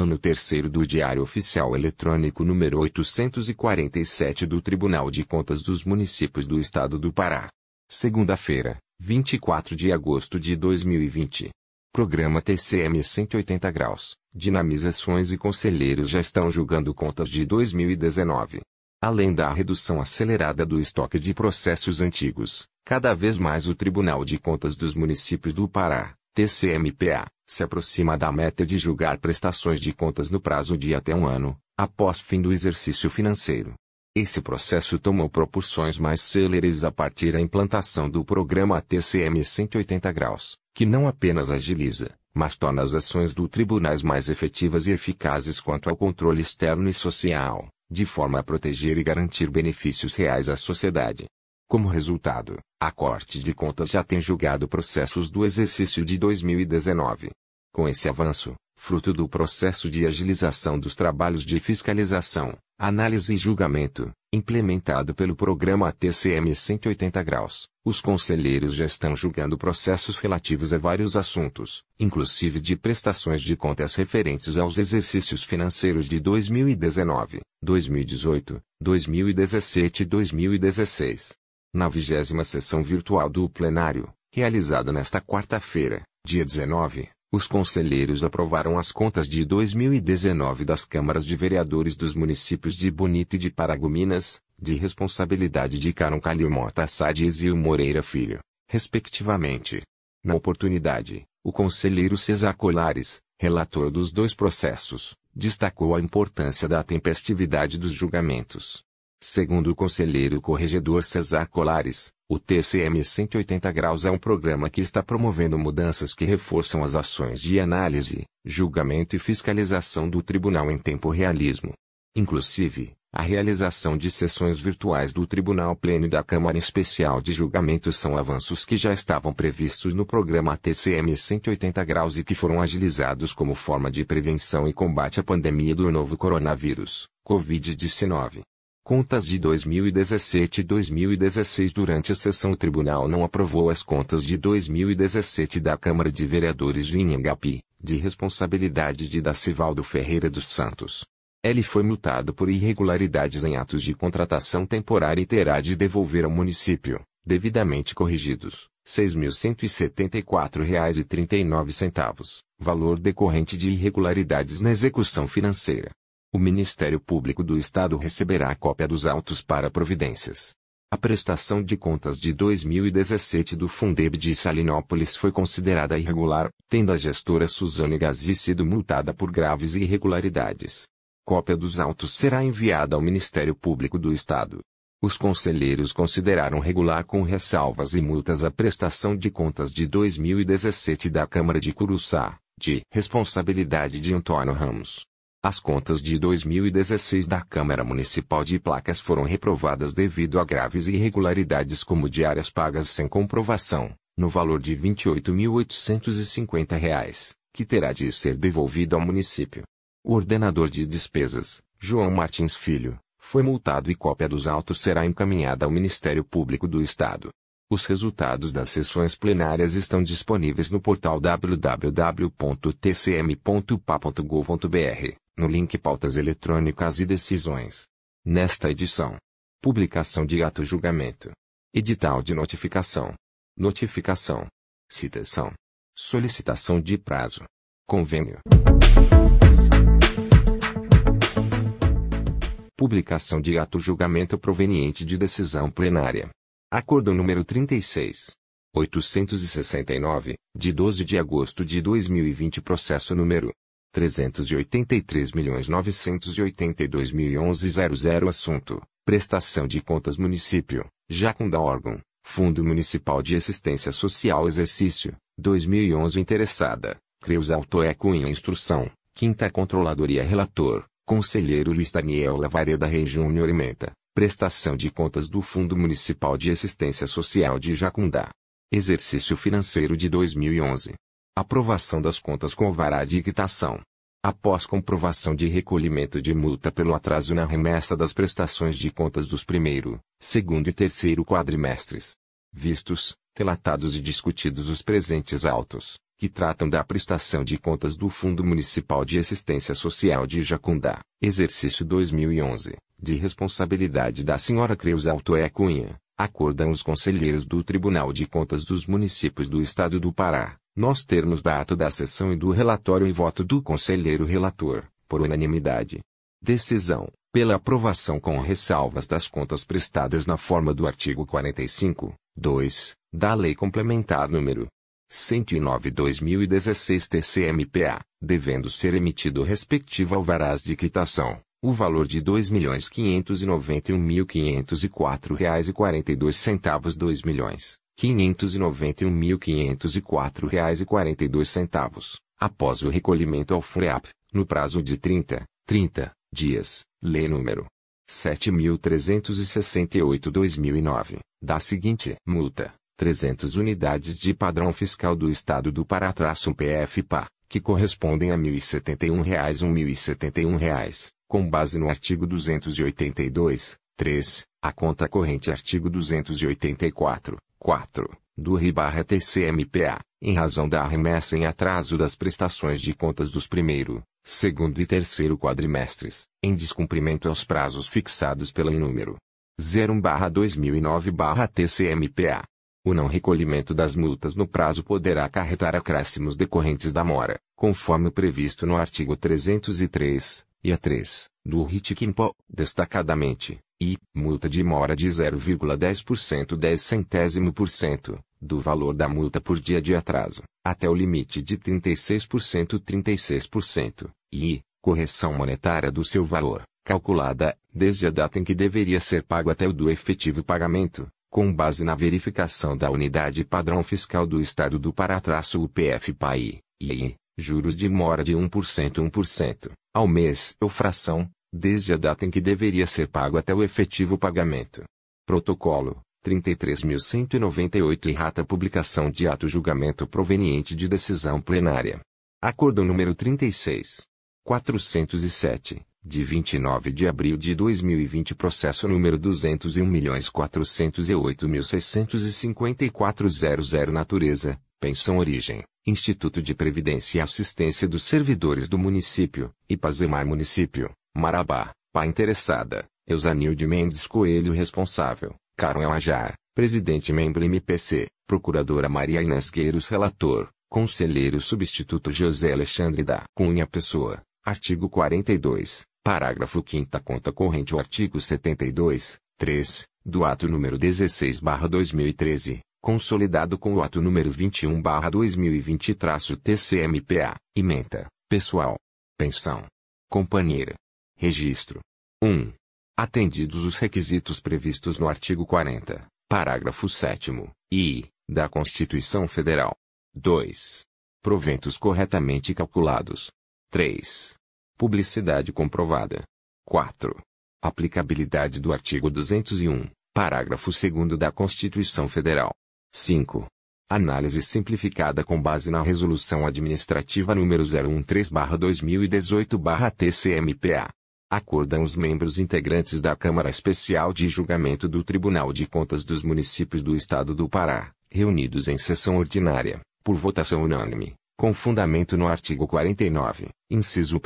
Ano terceiro do Diário Oficial Eletrônico número 847 do Tribunal de Contas dos Municípios do Estado do Pará. Segunda-feira, 24 de agosto de 2020. Programa TCM 180 graus. Dinamizações e conselheiros já estão julgando contas de 2019. Além da redução acelerada do estoque de processos antigos, cada vez mais o Tribunal de Contas dos Municípios do Pará, TCMPA, se aproxima da meta de julgar prestações de contas no prazo de até um ano, após fim do exercício financeiro. Esse processo tomou proporções mais céleres a partir da implantação do programa TCM 180 graus, que não apenas agiliza, mas torna as ações do tribunais mais efetivas e eficazes quanto ao controle externo e social, de forma a proteger e garantir benefícios reais à sociedade. Como resultado, a Corte de Contas já tem julgado processos do exercício de 2019. Com esse avanço, fruto do processo de agilização dos trabalhos de fiscalização, análise e julgamento, implementado pelo programa TCM 180 graus, os conselheiros já estão julgando processos relativos a vários assuntos, inclusive de prestações de contas referentes aos exercícios financeiros de 2019, 2018, 2017 e 2016 na vigésima sessão virtual do plenário, realizada nesta quarta-feira, dia 19, os conselheiros aprovaram as contas de 2019 das câmaras de vereadores dos municípios de Bonito e de Paragominas, de responsabilidade de Caron Calil Mota Assad e Zil Moreira Filho, respectivamente. Na oportunidade, o conselheiro Cesar Colares, relator dos dois processos, destacou a importância da tempestividade dos julgamentos, Segundo o conselheiro corregedor Cesar Colares, o TCM 180 graus é um programa que está promovendo mudanças que reforçam as ações de análise, julgamento e fiscalização do tribunal em tempo realismo. Inclusive, a realização de sessões virtuais do Tribunal Pleno da Câmara Especial de Julgamento são avanços que já estavam previstos no programa TCM 180 graus e que foram agilizados como forma de prevenção e combate à pandemia do novo coronavírus, Covid-19. Contas de 2017 e 2016 Durante a sessão o tribunal não aprovou as contas de 2017 da Câmara de Vereadores de Inhangapi, de responsabilidade de Dacivaldo Ferreira dos Santos. Ele foi multado por irregularidades em atos de contratação temporária e terá de devolver ao município, devidamente corrigidos, R$ 6.174,39, valor decorrente de irregularidades na execução financeira. O Ministério Público do Estado receberá cópia dos autos para providências. A prestação de contas de 2017 do Fundeb de Salinópolis foi considerada irregular, tendo a gestora Suzane Gazi sido multada por graves irregularidades. Cópia dos autos será enviada ao Ministério Público do Estado. Os conselheiros consideraram regular com ressalvas e multas a prestação de contas de 2017 da Câmara de Curuçá, de responsabilidade de Antônio Ramos. As contas de 2016 da Câmara Municipal de Placas foram reprovadas devido a graves irregularidades como diárias pagas sem comprovação, no valor de R$ 28.850, que terá de ser devolvido ao município. O ordenador de despesas, João Martins Filho, foi multado e cópia dos autos será encaminhada ao Ministério Público do Estado. Os resultados das sessões plenárias estão disponíveis no portal www.tcm.pa.gov.br no link Pautas Eletrônicas e Decisões. Nesta edição. Publicação de ato julgamento. Edital de notificação. Notificação. Citação. Solicitação de prazo. Convênio. Publicação de ato julgamento proveniente de decisão plenária. Acordo número 36. 869, de 12 de agosto de 2020 Processo número 383.982.011.00 Assunto: Prestação de contas Município, Jacunda órgão, Fundo Municipal de Assistência Social Exercício, 2011 Interessada, Creus Altoé Cunha Instrução, Quinta Controladoria Relator, Conselheiro Luiz Daniel Lavareda Rei Júnior Ementa, Prestação de contas do Fundo Municipal de Assistência Social de Jacundá. Exercício Financeiro de 2011. Aprovação das contas com alvará de quitação. Após comprovação de recolhimento de multa pelo atraso na remessa das prestações de contas dos primeiro, segundo e terceiro quadrimestres. Vistos, relatados e discutidos os presentes autos, que tratam da prestação de contas do Fundo Municipal de Assistência Social de Jacundá, exercício 2011, de responsabilidade da senhora Creuza Altoé Cunha, acordam os conselheiros do Tribunal de Contas dos Municípios do Estado do Pará, nos termos da da sessão e do relatório e voto do conselheiro relator, por unanimidade. Decisão, pela aprovação com ressalvas das contas prestadas na forma do artigo 45, 2, da Lei Complementar número 109/2016 TCMPA, devendo ser emitido respectivo alvarás de quitação, o valor de 2.591.504,42 reais e 2 milhões, 591.504 reais e 42 centavos, após o recolhimento ao FREAP, no prazo de 30, 30 dias, lei número 7.368-2009, da seguinte multa. 300 unidades de padrão fiscal do Estado do Pará-PF-PA, que correspondem a 1.071 reais 1.071 reais, com base no artigo 282, 3, a conta corrente artigo 284, 4, do RI-TCMPA, em razão da remessa em atraso das prestações de contas dos primeiro, segundo e terceiro quadrimestres, em descumprimento aos prazos fixados pela número 01/2009/TCMPA, o não recolhimento das multas no prazo poderá acarretar acréscimos decorrentes da mora, conforme previsto no artigo 303, e a 3, do RIT-QUIMPO, destacadamente, e, multa de mora de 0,10% 10 centésimo por cento, do valor da multa por dia de atraso, até o limite de 36% 36%, e, correção monetária do seu valor, calculada, desde a data em que deveria ser pago até o do efetivo pagamento, com base na verificação da unidade padrão fiscal do Estado do Pará-UPF-PAI, e juros de mora de 1% 1%, ao mês ou fração, desde a data em que deveria ser pago até o efetivo pagamento. Protocolo 33.198 e rata publicação de ato julgamento proveniente de decisão plenária. Acordo número 36. 407 de 29 de abril de 2020 processo número 201.408.654.00 natureza, pensão origem, Instituto de Previdência e Assistência dos Servidores do Município, Ipazemar Município, Marabá, Pá interessada, Eusanilde Mendes Coelho responsável, Carol Ajar, Presidente Membro MPC, Procuradora Maria Inês Gueiros Relator, Conselheiro Substituto José Alexandre da Cunha Pessoa, Artigo 42, Parágrafo 5 Conta corrente o artigo 72, 3, do ato número 16/2013, consolidado com o ato número 21/2020-TCMPA, ementa, pessoal, pensão, companheira, registro. 1. Atendidos os requisitos previstos no artigo 40, parágrafo 7 e da Constituição Federal. 2. Proventos corretamente calculados. 3. Publicidade comprovada. 4. Aplicabilidade do artigo 201, parágrafo 2 da Constituição Federal. 5. Análise simplificada com base na Resolução Administrativa número 013/2018/TCMPA. Acordam os membros integrantes da Câmara Especial de Julgamento do Tribunal de Contas dos Municípios do Estado do Pará, reunidos em sessão ordinária, por votação unânime, com fundamento no artigo 49, inciso 1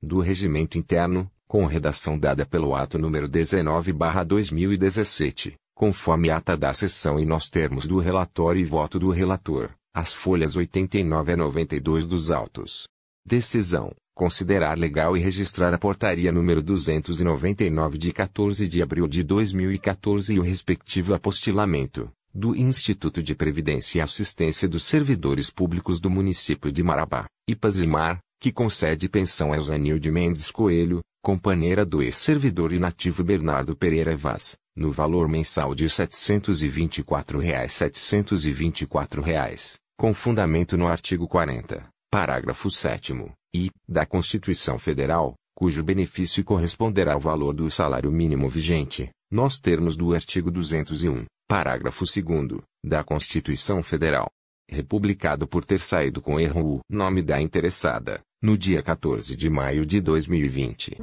do Regimento Interno, com redação dada pelo ato número 19/2017, conforme ata da sessão e nos termos do relatório e voto do relator, as folhas 89 a 92 dos autos. Decisão: considerar legal e registrar a portaria número 299 de 14 de abril de 2014 e o respectivo apostilamento do Instituto de Previdência e Assistência dos Servidores Públicos do Município de Marabá, Ipazimar, que concede pensão a Eusanilde Mendes Coelho, companheira do ex-servidor inativo Bernardo Pereira Vaz, no valor mensal de 724,00 reais, 724 reais, com fundamento no artigo 40, parágrafo 7 e, da Constituição Federal, cujo benefício corresponderá ao valor do salário mínimo vigente, nos termos do artigo 201, Parágrafo 2 da Constituição Federal. Republicado por ter saído com erro o nome da interessada, no dia 14 de maio de 2020.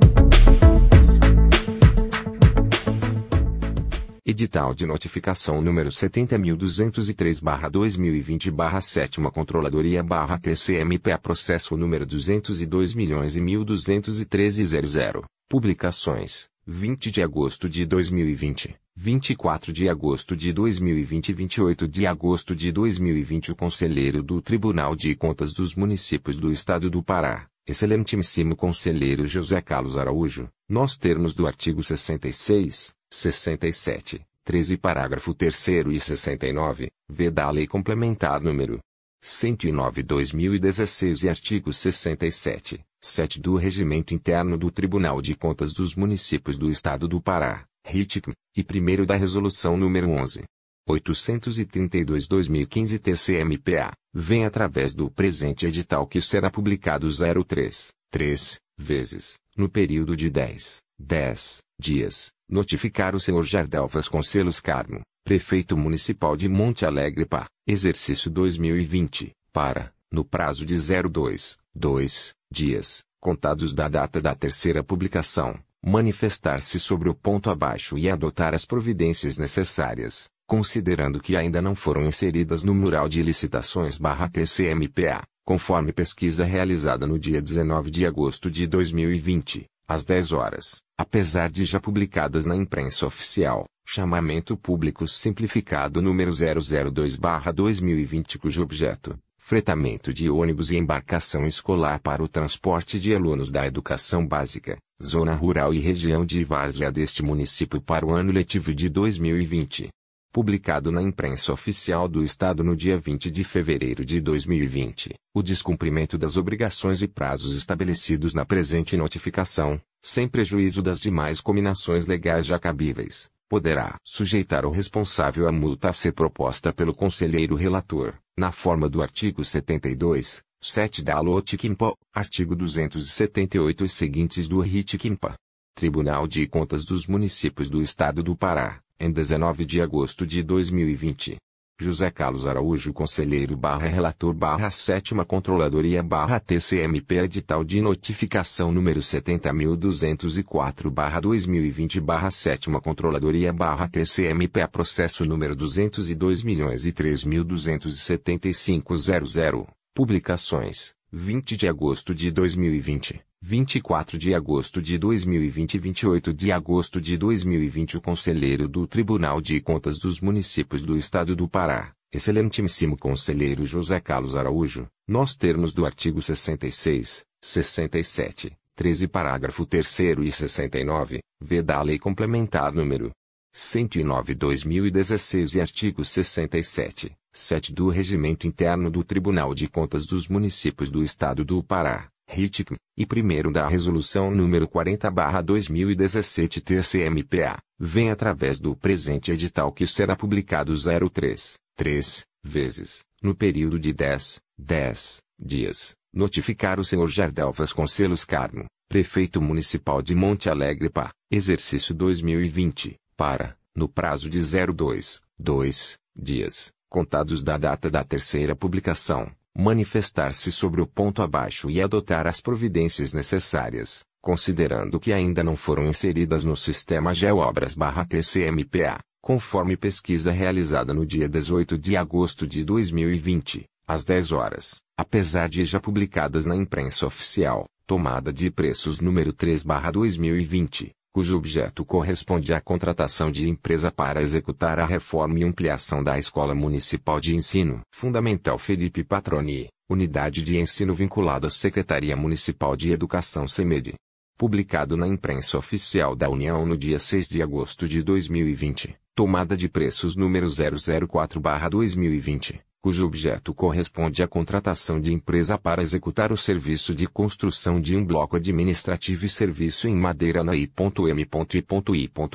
Edital de notificação número 70.203-2020-7 Controladoria TCMPA Processo número 202 milhões e 1.213.00 Publicações 20 de agosto de 2020 24 de agosto de 2020 e 28 de agosto de 2020 O Conselheiro do Tribunal de Contas dos Municípios do Estado do Pará Excelentíssimo Conselheiro José Carlos Araújo, nos termos do artigo 66, 67, 13 parágrafo 3 e 69, v da Lei Complementar número 109/2016 e artigo 67, 7 do Regimento Interno do Tribunal de Contas dos Municípios do Estado do Pará, RITCM, e primeiro da Resolução número 11. 832-2015 TCMPA, vem através do presente edital que será publicado 03, 3, vezes, no período de 10, 10 dias, notificar o senhor Jardel Vasconcelos Carmo, prefeito municipal de Monte Alegre PA, exercício 2020, para, no prazo de 02, 2 dias, contados da data da terceira publicação, manifestar-se sobre o ponto abaixo e adotar as providências necessárias, considerando que ainda não foram inseridas no mural de licitações TCMPA, conforme pesquisa realizada no dia 19 de agosto de 2020, às 10 horas, apesar de já publicadas na imprensa oficial, chamamento público simplificado número 002-2020 cujo objeto, fretamento de ônibus e embarcação escolar para o transporte de alunos da educação básica, zona rural e região de várzea deste município para o ano letivo de 2020 publicado na imprensa oficial do Estado no dia 20 de fevereiro de 2020, o descumprimento das obrigações e prazos estabelecidos na presente notificação, sem prejuízo das demais combinações legais já cabíveis, poderá sujeitar o responsável à multa a ser proposta pelo conselheiro relator, na forma do artigo 72, 7 da LOTQIMPA, artigo 278 e seguintes do RITQIMPA. Tribunal de Contas dos Municípios do Estado do Pará, em 19 de agosto de 2020. José Carlos Araújo Conselheiro barra Relator barra Sétima Controladoria barra TCMP Edital de Notificação número 70.204 barra 2020 barra Sétima Controladoria barra TCMP Processo número 202 milhões e 3.275.00 Publicações 20 de agosto de 2020 24 de agosto de 2020 e 28 de agosto de 2020 o Conselheiro do Tribunal de Contas dos Municípios do Estado do Pará, Excelentíssimo Conselheiro José Carlos Araújo, nos termos do artigo 66, 67, 13 parágrafo 3 e 69, v da Lei Complementar número 109/2016 e artigo 67, 7 do Regimento Interno do Tribunal de Contas dos Municípios do Estado do Pará RITCM, e primeiro da Resolução número 40-2017 TCMPA, vem através do presente edital que será publicado 03, 3, vezes, no período de 10, 10 dias, notificar o senhor Jardel Vasconcelos Carmo, prefeito municipal de Monte Alegre PA, exercício 2020, para, no prazo de 02, 2 dias, contados da data da terceira publicação, manifestar-se sobre o ponto abaixo e adotar as providências necessárias, considerando que ainda não foram inseridas no sistema GeoObras/TCMPA, conforme pesquisa realizada no dia 18 de agosto de 2020, às 10 horas, apesar de já publicadas na imprensa oficial, tomada de preços número 3/2020, cujo objeto corresponde à contratação de empresa para executar a reforma e ampliação da Escola Municipal de Ensino Fundamental Felipe Patroni, unidade de ensino vinculada à Secretaria Municipal de Educação SEMED. Publicado na imprensa oficial da União no dia 6 de agosto de 2020, tomada de preços número 004/2020 cujo objeto corresponde à contratação de empresa para executar o serviço de construção de um bloco administrativo e serviço em madeira na I.M.I.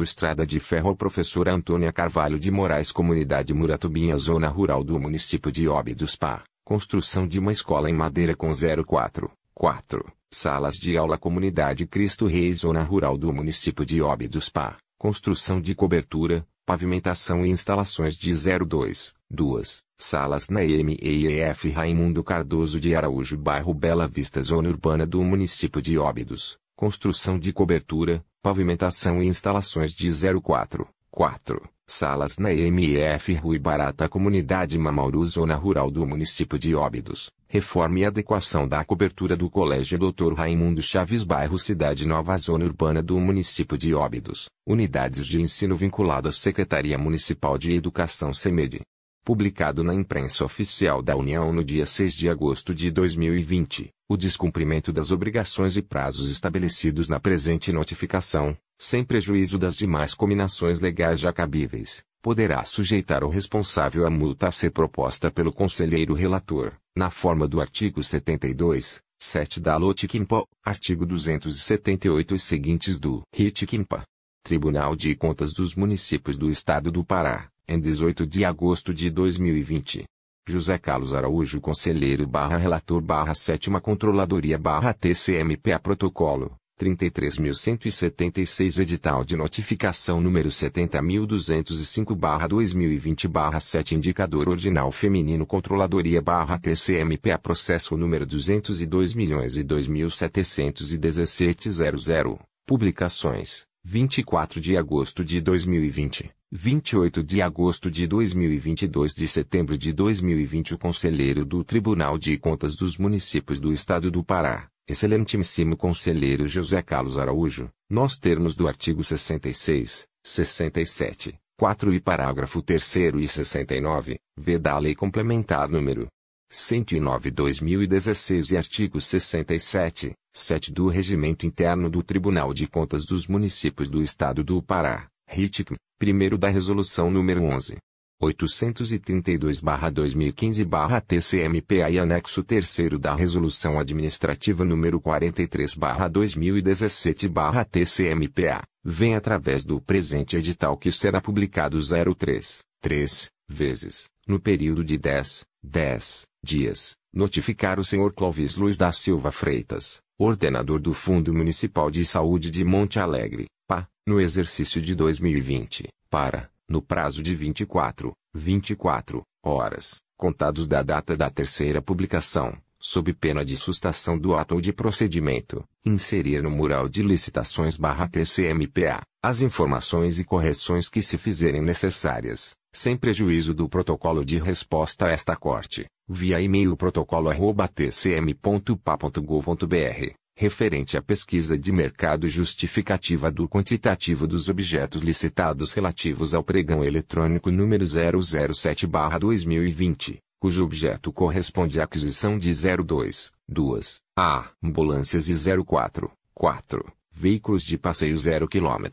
Estrada de Ferro Professora Antônia Carvalho de Moraes Comunidade Muratubinha Zona Rural do município de Óbidos Pá. Construção de uma escola em madeira com 04, 4, salas de aula Comunidade Cristo Rei Zona Rural do município de Óbidos Pá. Construção de cobertura, pavimentação e instalações de 02, 2, salas na EMEF Raimundo Cardoso de Araújo bairro Bela Vista zona urbana do município de Óbidos, construção de cobertura, pavimentação e instalações de 04, 4, Salas na MF Rui Barata Comunidade Mamauru Zona Rural do município de Óbidos. Reforma e adequação da cobertura do Colégio Dr. Raimundo Chaves Bairro Cidade Nova Zona Urbana do município de Óbidos. Unidades de ensino vinculadas à Secretaria Municipal de Educação SEMED. Publicado na imprensa oficial da União no dia 6 de agosto de 2020, o descumprimento das obrigações e prazos estabelecidos na presente notificação, sem prejuízo das demais combinações legais já cabíveis, poderá sujeitar o responsável à multa a ser proposta pelo conselheiro relator, na forma do artigo 72, 7 da Lotiquimpa, artigo 278 e seguintes do Ritquimpa. Tribunal de Contas dos Municípios do Estado do Pará, em 18 de agosto de 2020. José Carlos Araújo Conselheiro barra Relator barra Sétima Controladoria barra TCMPA Protocolo, 33.176 Edital de Notificação número 70.205-2020-7 Indicador Ordinal Feminino Controladoria barra TCMPA Processo número 202.002.717-00 Publicações 24 de agosto de 2020 28 de agosto de 2022 de setembro de 2020 O Conselheiro do Tribunal de Contas dos Municípios do Estado do Pará Excelentíssimo Conselheiro José Carlos Araújo, nos termos do artigo 66, 67, 4 e parágrafo 3 e 69, v da Lei Complementar número 109/2016 e artigo 67, 7 do Regimento Interno do Tribunal de Contas dos Municípios do Estado do Pará, RITCM, primeiro da Resolução número 11. 832-2015-TCMPA e anexo 3 da Resolução Administrativa número 43-2017-TCMPA, vem através do presente edital que será publicado 03, 3, vezes, no período de 10, 10 dias, notificar o Sr. Clóvis Luiz da Silva Freitas, ordenador do Fundo Municipal de Saúde de Monte Alegre, PA, no exercício de 2020, para no prazo de 24, 24 horas, contados da data da terceira publicação, sob pena de sustação do ato ou de procedimento, inserir no mural de licitações barra TCMPA, as informações e correções que se fizerem necessárias, sem prejuízo do protocolo de resposta a esta corte, via e-mail protocolo@tcm.pa.gov.br referente à pesquisa de mercado justificativa do quantitativo dos objetos licitados relativos ao pregão eletrônico número 007/2020, cujo objeto corresponde à aquisição de 02, 2, A, ambulâncias e 04, 4, veículos de passeio 0 km,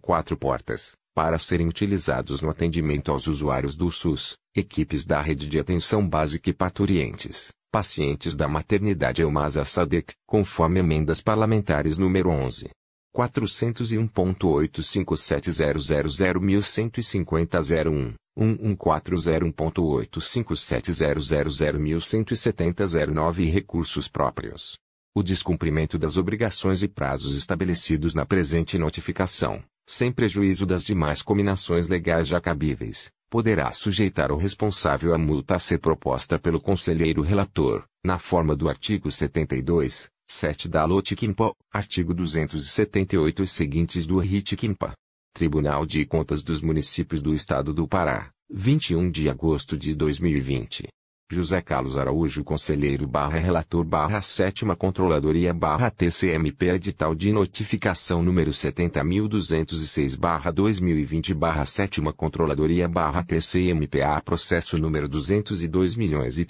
04 portas, para serem utilizados no atendimento aos usuários do SUS, equipes da rede de atenção básica e parturientes pacientes da maternidade Elmasa Sadek, conforme emendas parlamentares número 11. 401.85700015001, 11401.85700017009 e recursos próprios. O descumprimento das obrigações e prazos estabelecidos na presente notificação, sem prejuízo das demais combinações legais já cabíveis, poderá sujeitar o responsável à multa a ser proposta pelo conselheiro relator, na forma do artigo 72, 7 da Lotiquimpa, artigo 278 e seguintes do RITQUIMPA. Tribunal de Contas dos Municípios do Estado do Pará, 21 de agosto de 2020. José Carlos Araújo Conselheiro barra Relator barra Sétima Controladoria barra TCMP Edital de Notificação número 70.206 barra 2020 barra Sétima Controladoria barra TCMPA Processo número 202 milhões e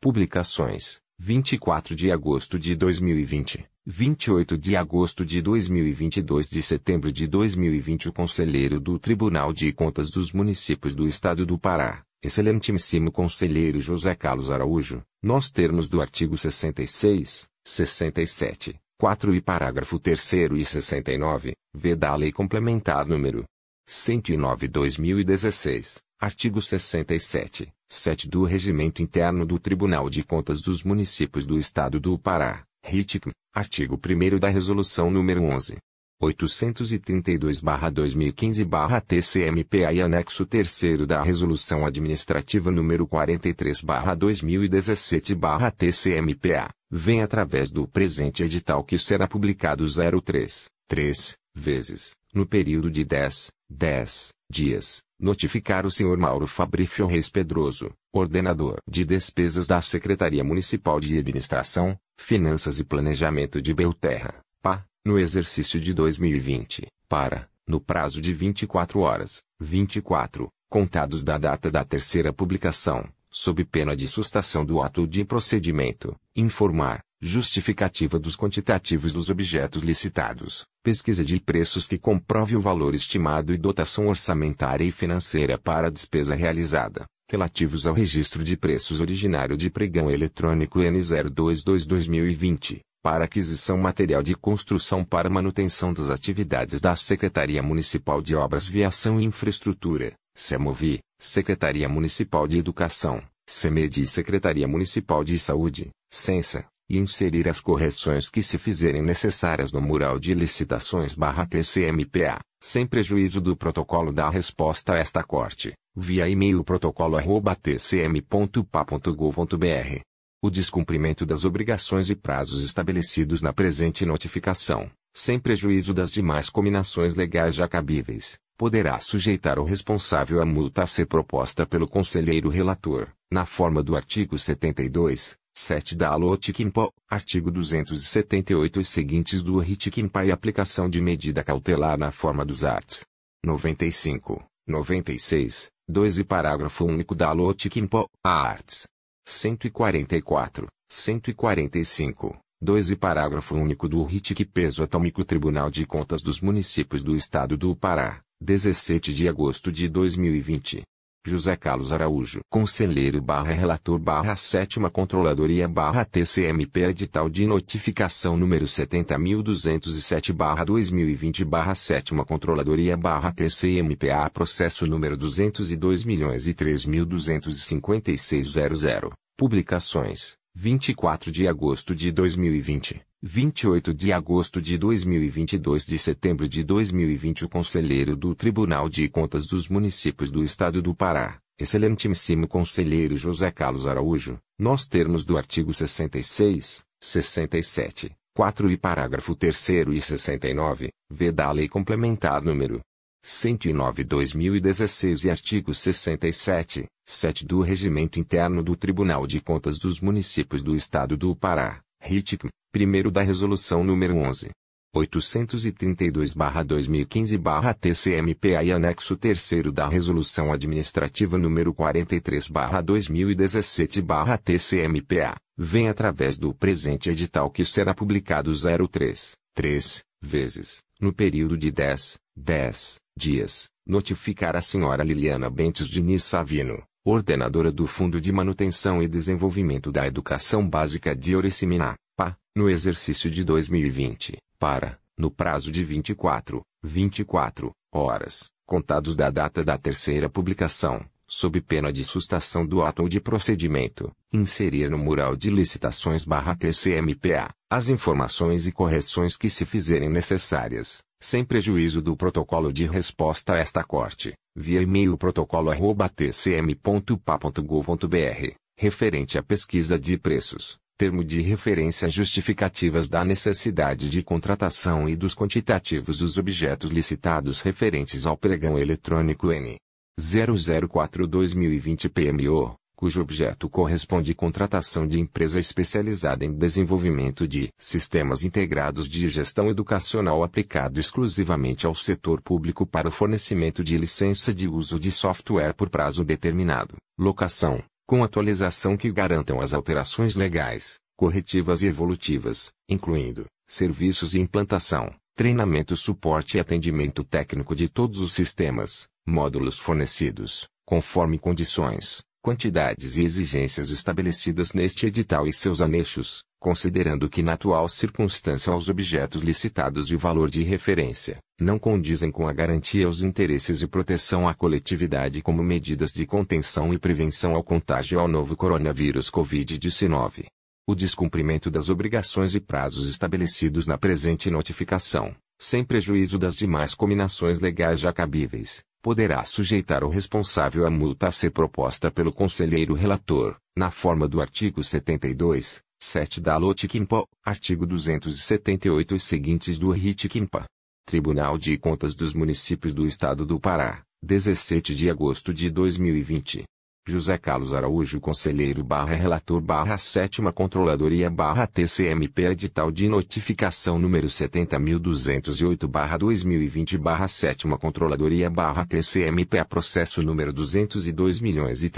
Publicações, 24 de agosto de 2020. 28 de agosto de 2022 de setembro de 2020 o Conselheiro do Tribunal de Contas dos Municípios do Estado do Pará, excelentíssimo Conselheiro José Carlos Araújo, nos termos do artigo 66, 67, 4 e parágrafo 3 e 69, v da Lei Complementar número 109/2016, artigo 67, 7 do Regimento Interno do Tribunal de Contas dos Municípios do Estado do Pará RITCM, artigo 1 da Resolução nº 11. 832-2015-TCMPA e anexo 3 da Resolução Administrativa nº 43-2017-TCMPA, vem através do presente edital que será publicado 03, 3, vezes, no período de 10, 10 dias, notificar o Sr. Mauro Fabrício Reis Pedroso, ordenador de despesas da Secretaria Municipal de Administração, Finanças e Planejamento de Belterra, PA, no exercício de 2020, para, no prazo de 24 horas, 24, contados da data da terceira publicação, sob pena de sustação do ato de procedimento, informar, justificativa dos quantitativos dos objetos licitados, pesquisa de preços que comprove o valor estimado e dotação orçamentária e financeira para a despesa realizada, relativos ao registro de preços originário de pregão eletrônico N022-2020, para aquisição material de construção para manutenção das atividades da Secretaria Municipal de Obras Viação e Infraestrutura, SEMOVI, Secretaria Municipal de Educação, SEMED e Secretaria Municipal de Saúde, SENSA, e inserir as correções que se fizerem necessárias no mural de licitações TCMPA, sem prejuízo do protocolo da resposta a esta corte, via e-mail protocolo@tcm.pa.gov.br. O descumprimento das obrigações e prazos estabelecidos na presente notificação, sem prejuízo das demais cominações legais já cabíveis, poderá sujeitar o responsável à multa a ser proposta pelo conselheiro relator, na forma do artigo 72, 7 da Alotikimpo, artigo 278 e seguintes do Ritikimpa e aplicação de medida cautelar na forma dos arts. 95, 96, 2 e parágrafo único da Alotikimpo, a arts. 144, 145, 2 e parágrafo único do RITIC Peso Atômico Tribunal de Contas dos Municípios do Estado do Pará, 17 de agosto de 2020. José Carlos Araújo, Conselheiro barra Relator barra Sétima Controladoria barra TCMP Edital de Notificação número 70.207 barra 2020 barra Sétima Controladoria barra TCMPA Processo número 202 milhões e 3.256.00 Publicações 24 de agosto de 2020 28 de agosto de 2022 de setembro de 2020 o Conselheiro do Tribunal de Contas dos Municípios do Estado do Pará, excelentíssimo Conselheiro José Carlos Araújo, nos termos do artigo 66, 67, 4 e parágrafo 3 e 69, v da Lei Complementar número 109/2016 e artigo 67, 7 do Regimento Interno do Tribunal de Contas dos Municípios do Estado do Pará, RITIC, primeiro da Resolução número 11. 832-2015-TCMPA e anexo 3 da Resolução Administrativa número 43-2017-TCMPA, vem através do presente edital que será publicado 03, 3, vezes, no período de 10, 10 dias, notificar a senhora Liliana Bentes Diniz Savino, ordenadora do Fundo de Manutenção e Desenvolvimento da Educação Básica de Orissiminá, PA, no exercício de 2020, para, no prazo de 24, 24 horas, contados da data da terceira publicação, sob pena de sustação do ato de procedimento, inserir no mural de licitações barra TCMPA, as informações e correções que se fizerem necessárias, sem prejuízo do protocolo de resposta a esta corte, via e-mail protocolo@tcm.pa.gov.br, referente à pesquisa de preços, termo de referência justificativas da necessidade de contratação e dos quantitativos dos objetos licitados referentes ao pregão eletrônico N 004-2020 PMO, cujo objeto corresponde contratação de empresa especializada em desenvolvimento de sistemas integrados de gestão educacional aplicado exclusivamente ao setor público para o fornecimento de licença de uso de software por prazo determinado, locação, com atualização que garantam as alterações legais, corretivas e evolutivas, incluindo serviços e implantação, treinamento, suporte e atendimento técnico de todos os sistemas, módulos fornecidos, conforme condições, quantidades e exigências estabelecidas neste edital e seus anexos, considerando que na atual circunstância os objetos licitados e o valor de referência não condizem com a garantia aos interesses e proteção à coletividade como medidas de contenção e prevenção ao contágio ao novo coronavírus Covid-19. O descumprimento das obrigações e prazos estabelecidos na presente notificação, sem prejuízo das demais cominações legais já cabíveis, poderá sujeitar o responsável à multa a ser proposta pelo conselheiro relator, na forma do artigo 72, 7 da Lotikimpa, artigo 278 e seguintes do RITKIMPA. Tribunal de Contas dos Municípios do Estado do Pará, 17 de agosto de 2020. José Carlos Araújo Conselheiro barra Relator barra Sétima Controladoria barra TCMP Edital de Notificação número 70.208 barra 2020 barra Sétima Controladoria barra TCMP Processo número 202 milhões e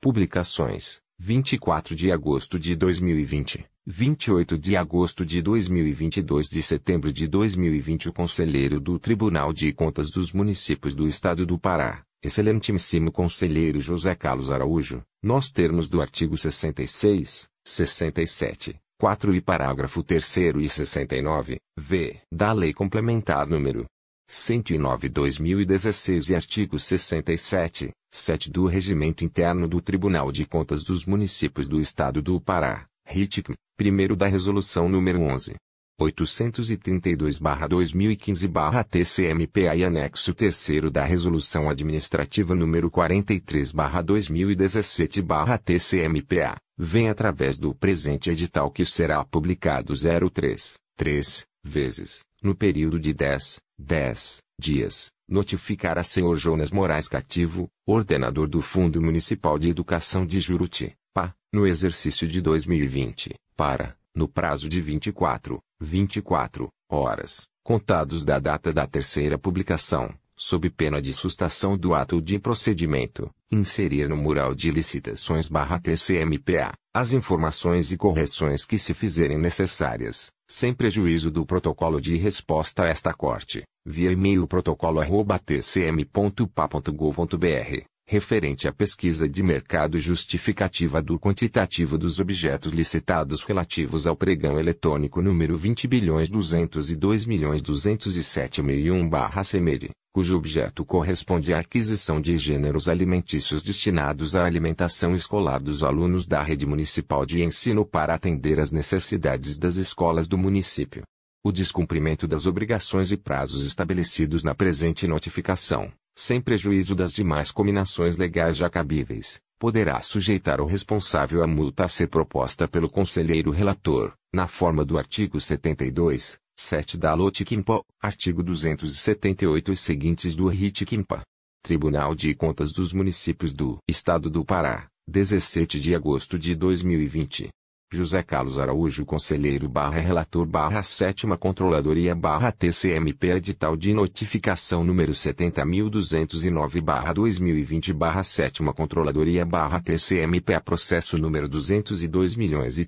Publicações 24 de agosto de 2020 28 de agosto de 2022 de setembro de 2020 o Conselheiro do Tribunal de Contas dos Municípios do Estado do Pará, excelentíssimo Conselheiro José Carlos Araújo, nos termos do artigo 66, 67, 4 e parágrafo 3 e 69, v, da Lei Complementar número 109-2016 e artigo 67, 7 do Regimento Interno do Tribunal de Contas dos Municípios do Estado do Pará, RITIC, primeiro da Resolução número 11. 832-2015-TCMPA e anexo 3 da Resolução Administrativa número 43-2017-TCMPA, vem através do presente edital que será publicado 03, 3, vezes, no período de 10, 10 dias, notificar a senhor Jonas Moraes Cativo, ordenador do Fundo Municipal de Educação de Juruti, PA, no exercício de 2020, para, no prazo de 24, 24 horas, contados da data da terceira publicação, sob pena de sustação do ato de procedimento, inserir no mural de licitações barra TCMPA, as informações e correções que se fizerem necessárias, sem prejuízo do protocolo de resposta a esta corte, via e-mail protocolo@tcm.pa.gov.br referente à pesquisa de mercado justificativa do quantitativo dos objetos licitados relativos ao pregão eletrônico número 20 bilhões 202 milhões 207 mil barra CEMERI, cujo objeto corresponde à aquisição de gêneros alimentícios destinados à alimentação escolar dos alunos da rede municipal de ensino para atender às necessidades das escolas do município. O descumprimento das obrigações e prazos estabelecidos na presente notificação, sem prejuízo das demais cominações legais já cabíveis, poderá sujeitar o responsável à multa a ser proposta pelo conselheiro relator, na forma do artigo 72, 7 da LOTICIMPA, artigo 278 e seguintes do RITICIMPA. Tribunal de Contas dos Municípios do Estado do Pará, 17 de agosto de 2020. José Carlos Araújo Conselheiro barra Relator barra Sétima Controladoria barra TCMP Edital de Notificação número 70.209 barra 2020 barra Sétima Controladoria barra TCMP Processo número 202 milhões e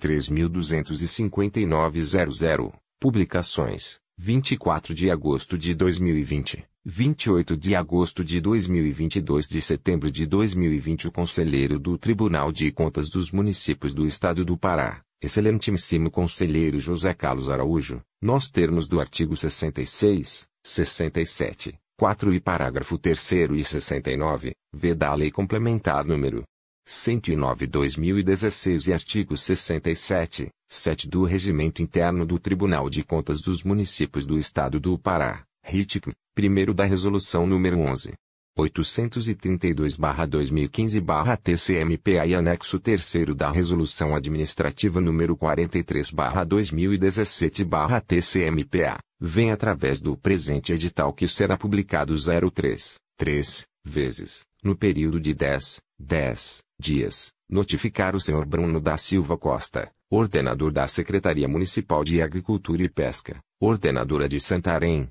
Publicações 24 de agosto de 2020 28 de agosto de 2022 de setembro de 2020 o Conselheiro do Tribunal de Contas dos Municípios do Estado do Pará, excelentíssimo Conselheiro José Carlos Araújo, nos termos do artigo 66, 67, 4 e parágrafo 3 e 69, v da Lei Complementar número 109-2016 e artigo 67, 7 do Regimento Interno do Tribunal de Contas dos Municípios do Estado do Pará, RITIC, primeiro da Resolução número 11. 832-2015-TCMPA e anexo 3 da Resolução Administrativa número 43-2017-TCMPA, vem através do presente edital que será publicado 03, 3, vezes, no período de 10, 10 dias, notificar o Sr. Bruno da Silva Costa, ordenador da Secretaria Municipal de Agricultura e Pesca, ordenadora de Santarém,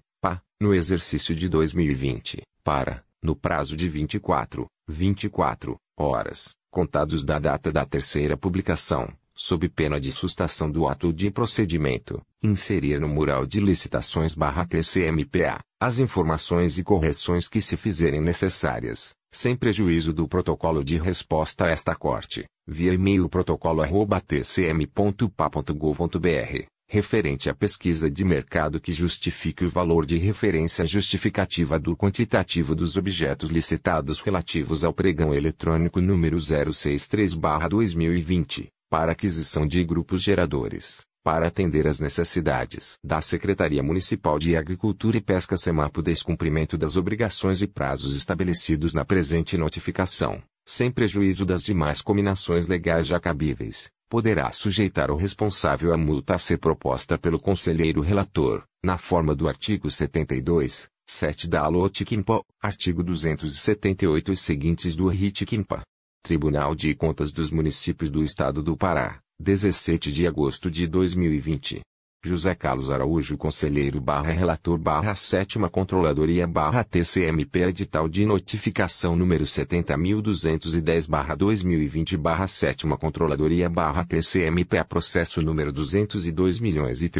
no exercício de 2020, para, no prazo de 24, 24 horas, contados da data da terceira publicação, sob pena de sustação do ato de procedimento, inserir no mural de licitações barra TCMPA, as informações e correções que se fizerem necessárias, sem prejuízo do protocolo de resposta a esta corte, via e-mail protocolo@tcm.pa.gov.br referente à pesquisa de mercado que justifique o valor de referência justificativa do quantitativo dos objetos licitados relativos ao pregão eletrônico número 063/2020, para aquisição de grupos geradores, para atender às necessidades da Secretaria Municipal de Agricultura e Pesca SEMAPO descumprimento das obrigações e prazos estabelecidos na presente notificação, sem prejuízo das demais cominações legais já cabíveis poderá sujeitar o responsável à multa a ser proposta pelo conselheiro relator, na forma do artigo 72, 7 da Alotikimpa, artigo 278 e seguintes do Ritikimpa. Tribunal de Contas dos Municípios do Estado do Pará, 17 de agosto de 2020. José Carlos Araújo Conselheiro barra Relator barra Sétima Controladoria barra TCMP Edital de Notificação número 70.210 barra 2020 barra Sétima Controladoria barra TCMP a processo número 202 milhões e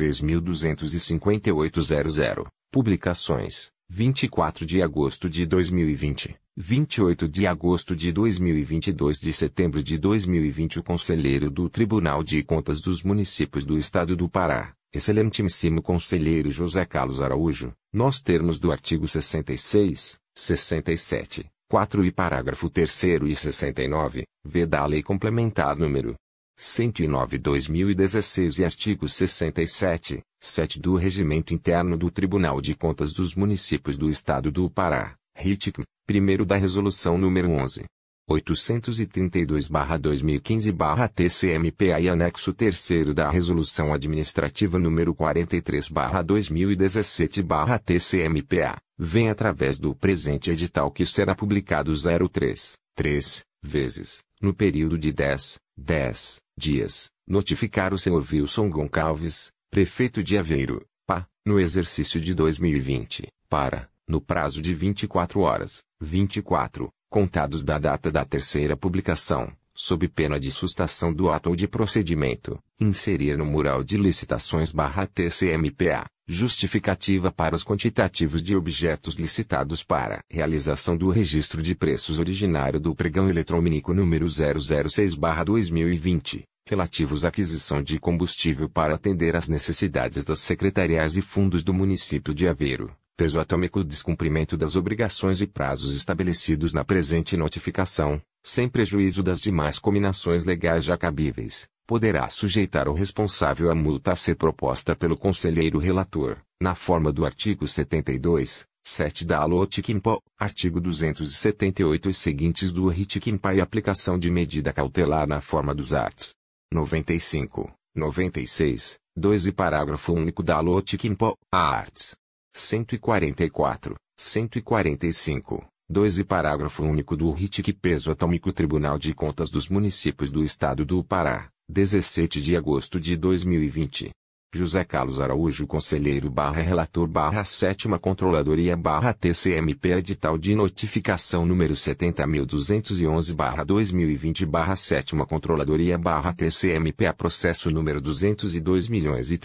Publicações 24 de agosto de 2020 28 de agosto de 2022 de setembro de 2020 o Conselheiro do Tribunal de Contas dos Municípios do Estado do Pará, excelentíssimo Conselheiro José Carlos Araújo, nos termos do artigo 66, 67, 4 e parágrafo 3 e 69, v da Lei Complementar número 109-2016 e artigo 67, 7 do Regimento Interno do Tribunal de Contas dos Municípios do Estado do Pará, RITIC, primeiro da Resolução número 11. 832-2015-TCMPA e anexo 3 da Resolução Administrativa número 43-2017-TCMPA, vem através do presente edital que será publicado 03, 3, vezes, no período de 10, 10 dias, notificar o senhor Wilson Goncalves, prefeito de Aveiro, PA, no exercício de 2020, para no prazo de 24 horas, 24, contados da data da terceira publicação, sob pena de sustação do ato ou de procedimento, inserir no mural de licitações barra TCMPA, justificativa para os quantitativos de objetos licitados para realização do registro de preços originário do pregão eletrônico número 006 barra 2020, relativos à aquisição de combustível para atender às necessidades das secretariais e fundos do município de Aveiro, peso atômico descumprimento das obrigações e prazos estabelecidos na presente notificação, sem prejuízo das demais combinações legais já cabíveis, poderá sujeitar o responsável à multa a ser proposta pelo conselheiro relator, na forma do artigo 72, 7 da Alotikimpa, artigo 278 e seguintes do Ritikimpa e aplicação de medida cautelar na forma dos arts. 95, 96, 2 e parágrafo único da Alotikimpa, arts. 144, 145, 2 e parágrafo único do RITIC Peso Atômico Tribunal de Contas dos Municípios do Estado do Pará, 17 de agosto de 2020. José Carlos Araújo Conselheiro barra Relator barra Sétima Controladoria barra TCMP Edital de Notificação número 70.211 barra 2020 barra Sétima Controladoria barra TCMP a processo número 202 milhões e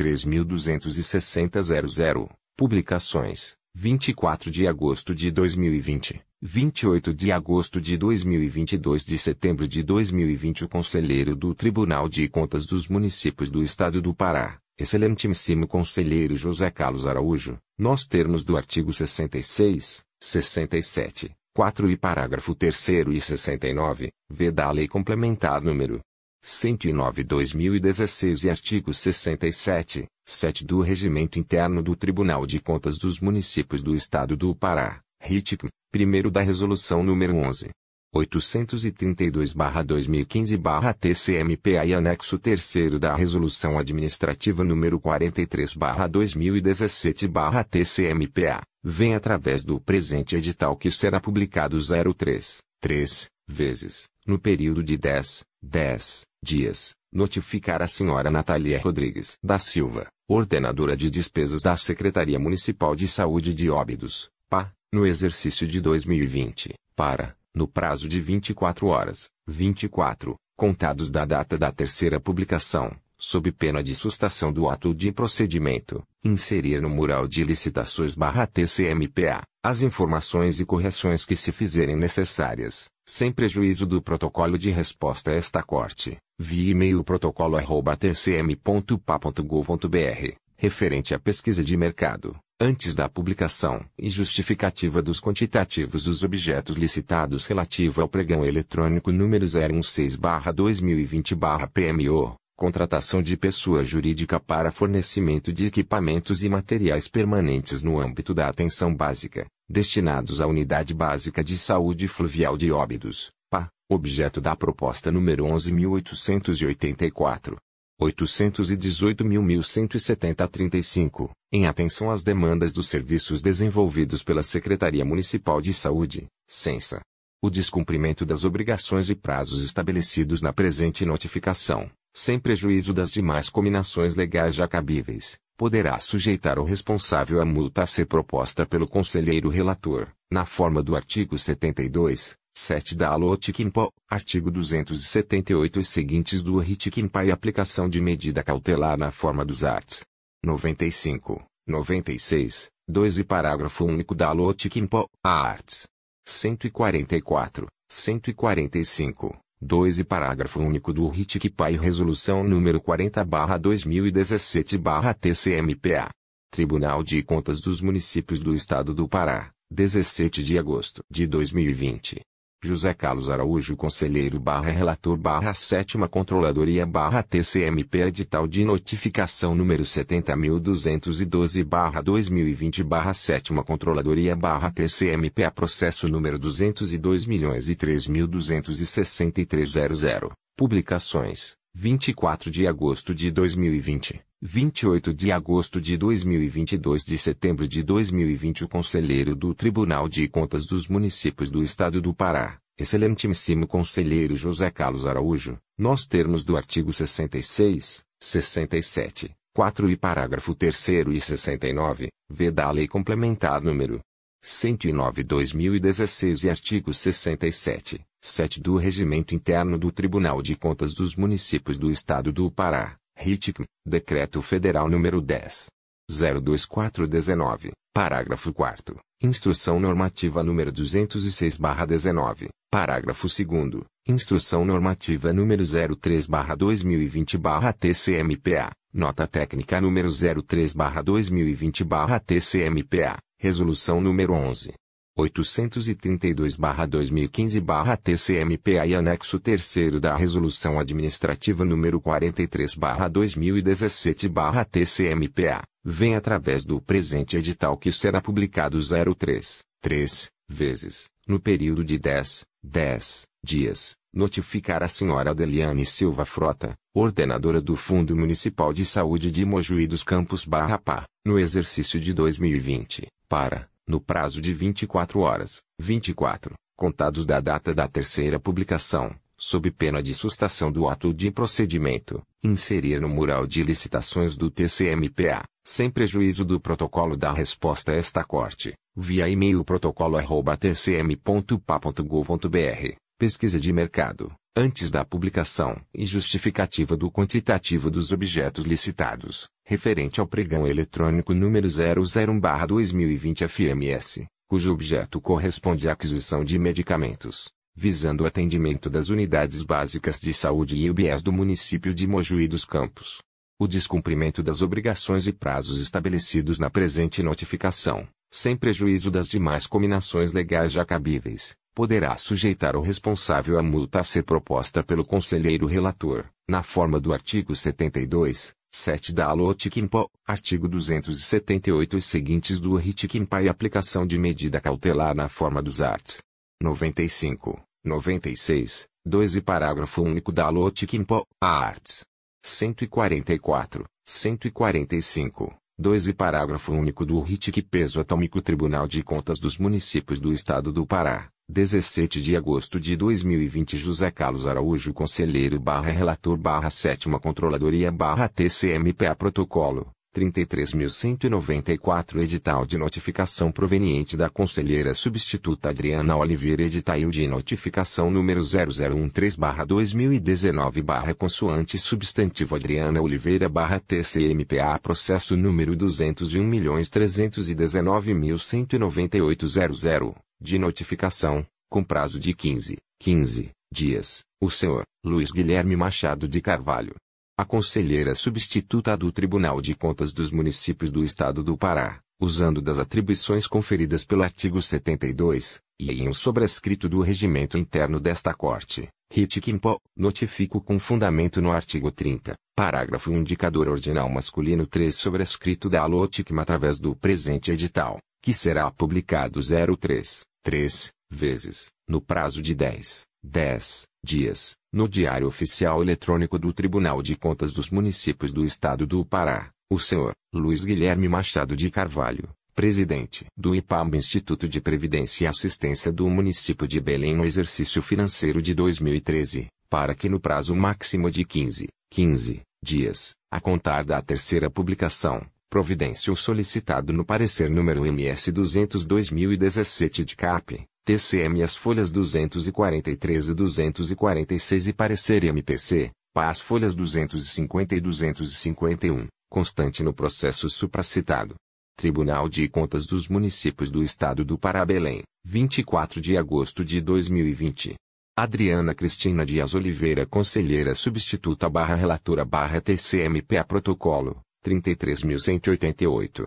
Publicações: 24 de agosto de 2020, 28 de agosto de 2022 de setembro de 2020 O Conselheiro do Tribunal de Contas dos Municípios do Estado do Pará, excelentíssimo Conselheiro José Carlos Araújo, nos termos do artigo 66, 67, 4 e parágrafo 3 e 69, v da Lei Complementar número 109-2016 e artigo 67, 7 do Regimento Interno do Tribunal de Contas dos Municípios do Estado do Pará, RITIC, primeiro da Resolução número 11. 832-2015-TCMPA e anexo 3 da Resolução Administrativa número 43-2017-TCMPA, vem através do presente edital que será publicado 03, 3, vezes, no período de 10, 10 dias, notificar a senhora Natália Rodrigues da Silva, ordenadora de despesas da Secretaria Municipal de Saúde de Óbidos, PA, no exercício de 2020, para, no prazo de 24 horas, 24, contados da data da terceira publicação, sob pena de sustação do ato de procedimento, inserir no mural de licitações barra TCMPA, as informações e correções que se fizerem necessárias, sem prejuízo do protocolo de resposta a esta corte, via e-mail protocolo@tcm.pa.gov.br, referente à pesquisa de mercado, antes da publicação e justificativa dos quantitativos dos objetos licitados relativo ao pregão eletrônico número 016/2020/PMO, contratação de pessoa jurídica para fornecimento de equipamentos e materiais permanentes no âmbito da atenção básica, destinados à Unidade Básica de Saúde Fluvial de Óbidos, PA, objeto da proposta número 11.884. 818.1170-35, em atenção às demandas dos serviços desenvolvidos pela Secretaria Municipal de Saúde, Censa. O descumprimento das obrigações e prazos estabelecidos na presente notificação, sem prejuízo das demais combinações legais já cabíveis, poderá sujeitar o responsável à multa a ser proposta pelo conselheiro relator, na forma do artigo 72, 7 da Alotikimpo, artigo 278 e seguintes do Ritikimpa e aplicação de medida cautelar na forma dos arts. 95, 96, 2 e parágrafo único da Alotikimpo, a arts. 144, 145, 2 e parágrafo único do Ritikimpa e resolução número 40-2017-TCMPA. Tribunal de Contas dos Municípios do Estado do Pará, 17 de agosto de 2020. José Carlos Araújo Conselheiro barra Relator barra Sétima Controladoria barra TCMP Edital de Notificação número 70.212 barra 2020 barra Sétima Controladoria barra TCMP a Processo número 202 milhões e Publicações 24 de agosto de 2020 28 de agosto de 2022 de setembro de 2020 o Conselheiro do Tribunal de Contas dos Municípios do Estado do Pará, excelentíssimo Conselheiro José Carlos Araújo, nos termos do artigo 66, 67, 4 e parágrafo 3 e 69, v da Lei Complementar número 109-2016 e artigo 67, 7 do Regimento Interno do Tribunal de Contas dos Municípios do Estado do Pará RITICM, Decreto Federal número 10. 02419, parágrafo 4 Instrução Normativa número 206/19, parágrafo 2 Instrução Normativa número 03/2020/TCMPA, Nota Técnica número 03/2020/TCMPA, Resolução número 11. 832-2015-TCMPA e anexo 3 da Resolução Administrativa número 43-2017-TCMPA, vem através do presente edital que será publicado 03, 3, vezes, no período de 10, 10 dias, notificar a senhora Adeliane Silva Frota, ordenadora do Fundo Municipal de Saúde de Mojuí dos Campos Barra Pá, no exercício de 2020, para no prazo de 24 horas, 24, contados da data da terceira publicação, sob pena de sustação do ato de procedimento, inserir no mural de licitações do TCMPA, sem prejuízo do protocolo da resposta a esta corte, via e-mail protocolo@tcm.pa.gov.br, pesquisa de mercado, antes da publicação e justificativa do quantitativo dos objetos licitados, referente ao pregão eletrônico número 001/2020 FMS, cujo objeto corresponde à aquisição de medicamentos, visando o atendimento das unidades básicas de saúde e UBS do município de Mojuí dos Campos. O descumprimento das obrigações e prazos estabelecidos na presente notificação, sem prejuízo das demais combinações legais já cabíveis, poderá sujeitar o responsável à multa a ser proposta pelo conselheiro relator, na forma do artigo 72, 7 da Alotikimpo, artigo 278 e seguintes do Ritikimpa e aplicação de medida cautelar na forma dos arts. 95, 96, 2 e parágrafo único da Alotikimpo, a arts. 144, 145, 2 e parágrafo único do RITIC Peso Atômico Tribunal de Contas dos Municípios do Estado do Pará, 17 de agosto de 2020 José Carlos Araújo Conselheiro barra Relator barra Sétima Controladoria barra TCMPA Protocolo 33.194 Edital de notificação proveniente da Conselheira Substituta Adriana Oliveira Edital de notificação número 0013-2019 barra consoante substantivo Adriana Oliveira barra TCMPA Processo número 201.319.198.00 de notificação, com prazo de 15, 15 dias, o senhor Luiz Guilherme Machado de Carvalho. A conselheira substituta do Tribunal de Contas dos Municípios do Estado do Pará, usando das atribuições conferidas pelo artigo 72, e em um sobrescrito do regimento interno desta Corte, Ritikimpo, notifico com fundamento no artigo 30, parágrafo indicador ordinal masculino 3 sobrescrito da Alotikma através do presente edital, que será publicado 03, 3 vezes, no prazo de 10, 10 dias, no Diário Oficial Eletrônico do Tribunal de Contas dos Municípios do Estado do Pará, o senhor Luiz Guilherme Machado de Carvalho, presidente do IPAM Instituto de Previdência e Assistência do município de Belém no exercício financeiro de 2013, para que no prazo máximo de 15, 15 dias, a contar da terceira publicação, providência solicitado no parecer número MS 200-2017 de CAP, TCM as folhas 243 e 246 e parecer MPC, PAS folhas 250 e 251, constante no processo supracitado. Tribunal de Contas dos Municípios do Estado do Pará Belém, 24 de agosto de 2020. Adriana Cristina Dias Oliveira Conselheira Substituta barra Relatora barra TCMPA Protocolo, 33.188.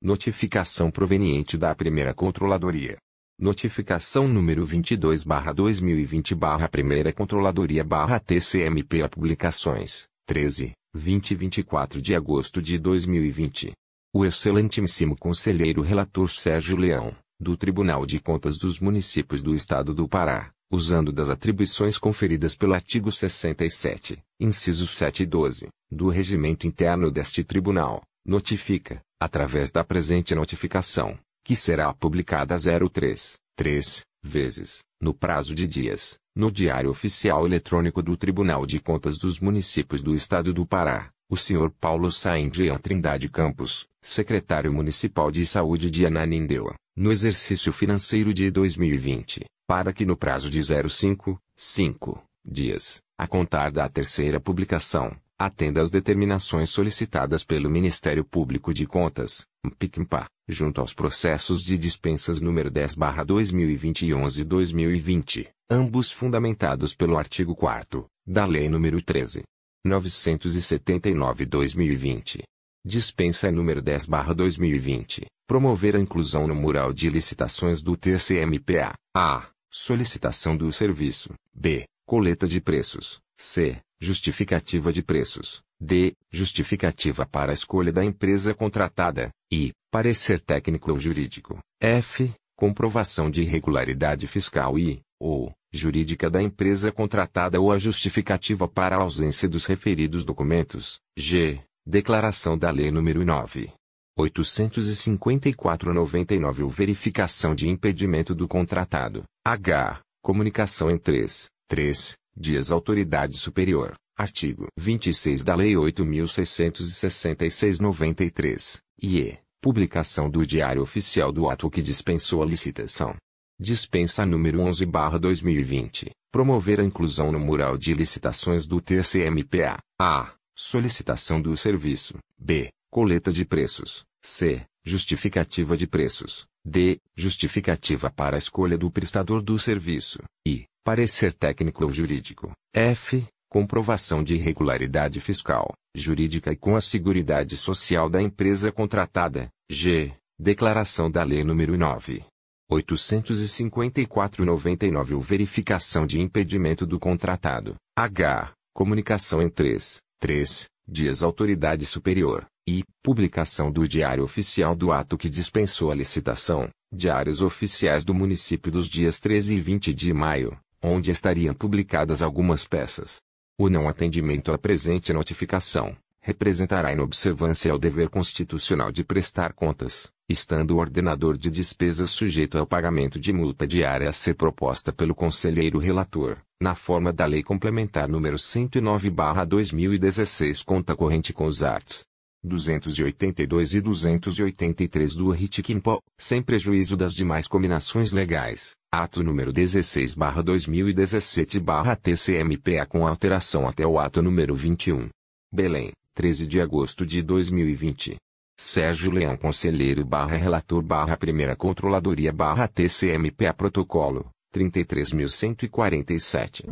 Notificação proveniente da primeira controladoria. Notificação número 22/2020 Primeira Controladoria TCMPA Publicações, 13, 20 e 24 de agosto de 2020. O excelentíssimo conselheiro relator Sérgio Leão, do Tribunal de Contas dos Municípios do Estado do Pará, usando das atribuições conferidas pelo artigo 67, incisos 7 e 12, do regimento interno deste tribunal, notifica, através da presente notificação, que será publicada 03, 3, vezes, no prazo de dias, no Diário Oficial Eletrônico do Tribunal de Contas dos Municípios do Estado do Pará, o Sr. Paulo Saindian Trindade Campos, Secretário Municipal de Saúde de Ananindeua, no exercício financeiro de 2020, para que no prazo de 05, 5 dias, a contar da terceira publicação, atenda às determinações solicitadas pelo Ministério Público de Contas, MPICMPA, junto aos processos de dispensas número 10/2020 e 11/2020, ambos fundamentados pelo artigo 4 da Lei nº 13. 979/2020. Dispensa número 10/2020, promover a inclusão no mural de licitações do TCMPA. A. Solicitação do serviço. B. Coleta de preços. C. Justificativa de preços. D. Justificativa para a escolha da empresa contratada. I. Parecer técnico ou jurídico. F. Comprovação de irregularidade fiscal e, ou, jurídica da empresa contratada ou a justificativa para a ausência dos referidos documentos. G. Declaração da Lei nº 9. 854-99 ou verificação de impedimento do contratado. H. Comunicação em 3. 3. Dias Autoridade Superior. Artigo 26 da Lei 8.666-93. E. Publicação do Diário Oficial do ato que dispensou a licitação. Dispensa número 11/2020. Promover a inclusão no mural de licitações do TCMPA. A. Solicitação do serviço. B. Coleta de preços. C. Justificativa de preços. D. Justificativa para a escolha do prestador do serviço. I. Parecer técnico ou jurídico. F. Comprovação de irregularidade fiscal, jurídica e com a seguridade social da empresa contratada. G. Declaração da Lei nº 9. 854-99 ou verificação de impedimento do contratado. H. Comunicação em 3. 3. Dias Autoridade Superior. I. Publicação do Diário Oficial do ato que dispensou a licitação. Diários Oficiais do Município dos dias 13 e 20 de maio, onde estariam publicadas algumas peças. O não atendimento à presente notificação representará inobservância ao dever constitucional de prestar contas, estando o ordenador de despesas sujeito ao pagamento de multa diária a ser proposta pelo conselheiro relator, na forma da Lei Complementar número 109/2016, conta corrente com os arts. 282 e 283 do RIT-QUIMPO, sem prejuízo das demais combinações legais. Ato número 16/2017/TCMPA com alteração até o ato número 21. Belém, 13 de agosto de 2020. Sérgio Leão Conselheiro barra Relator barra Primeira Controladoria barra TCMPA Protocolo, 33.147.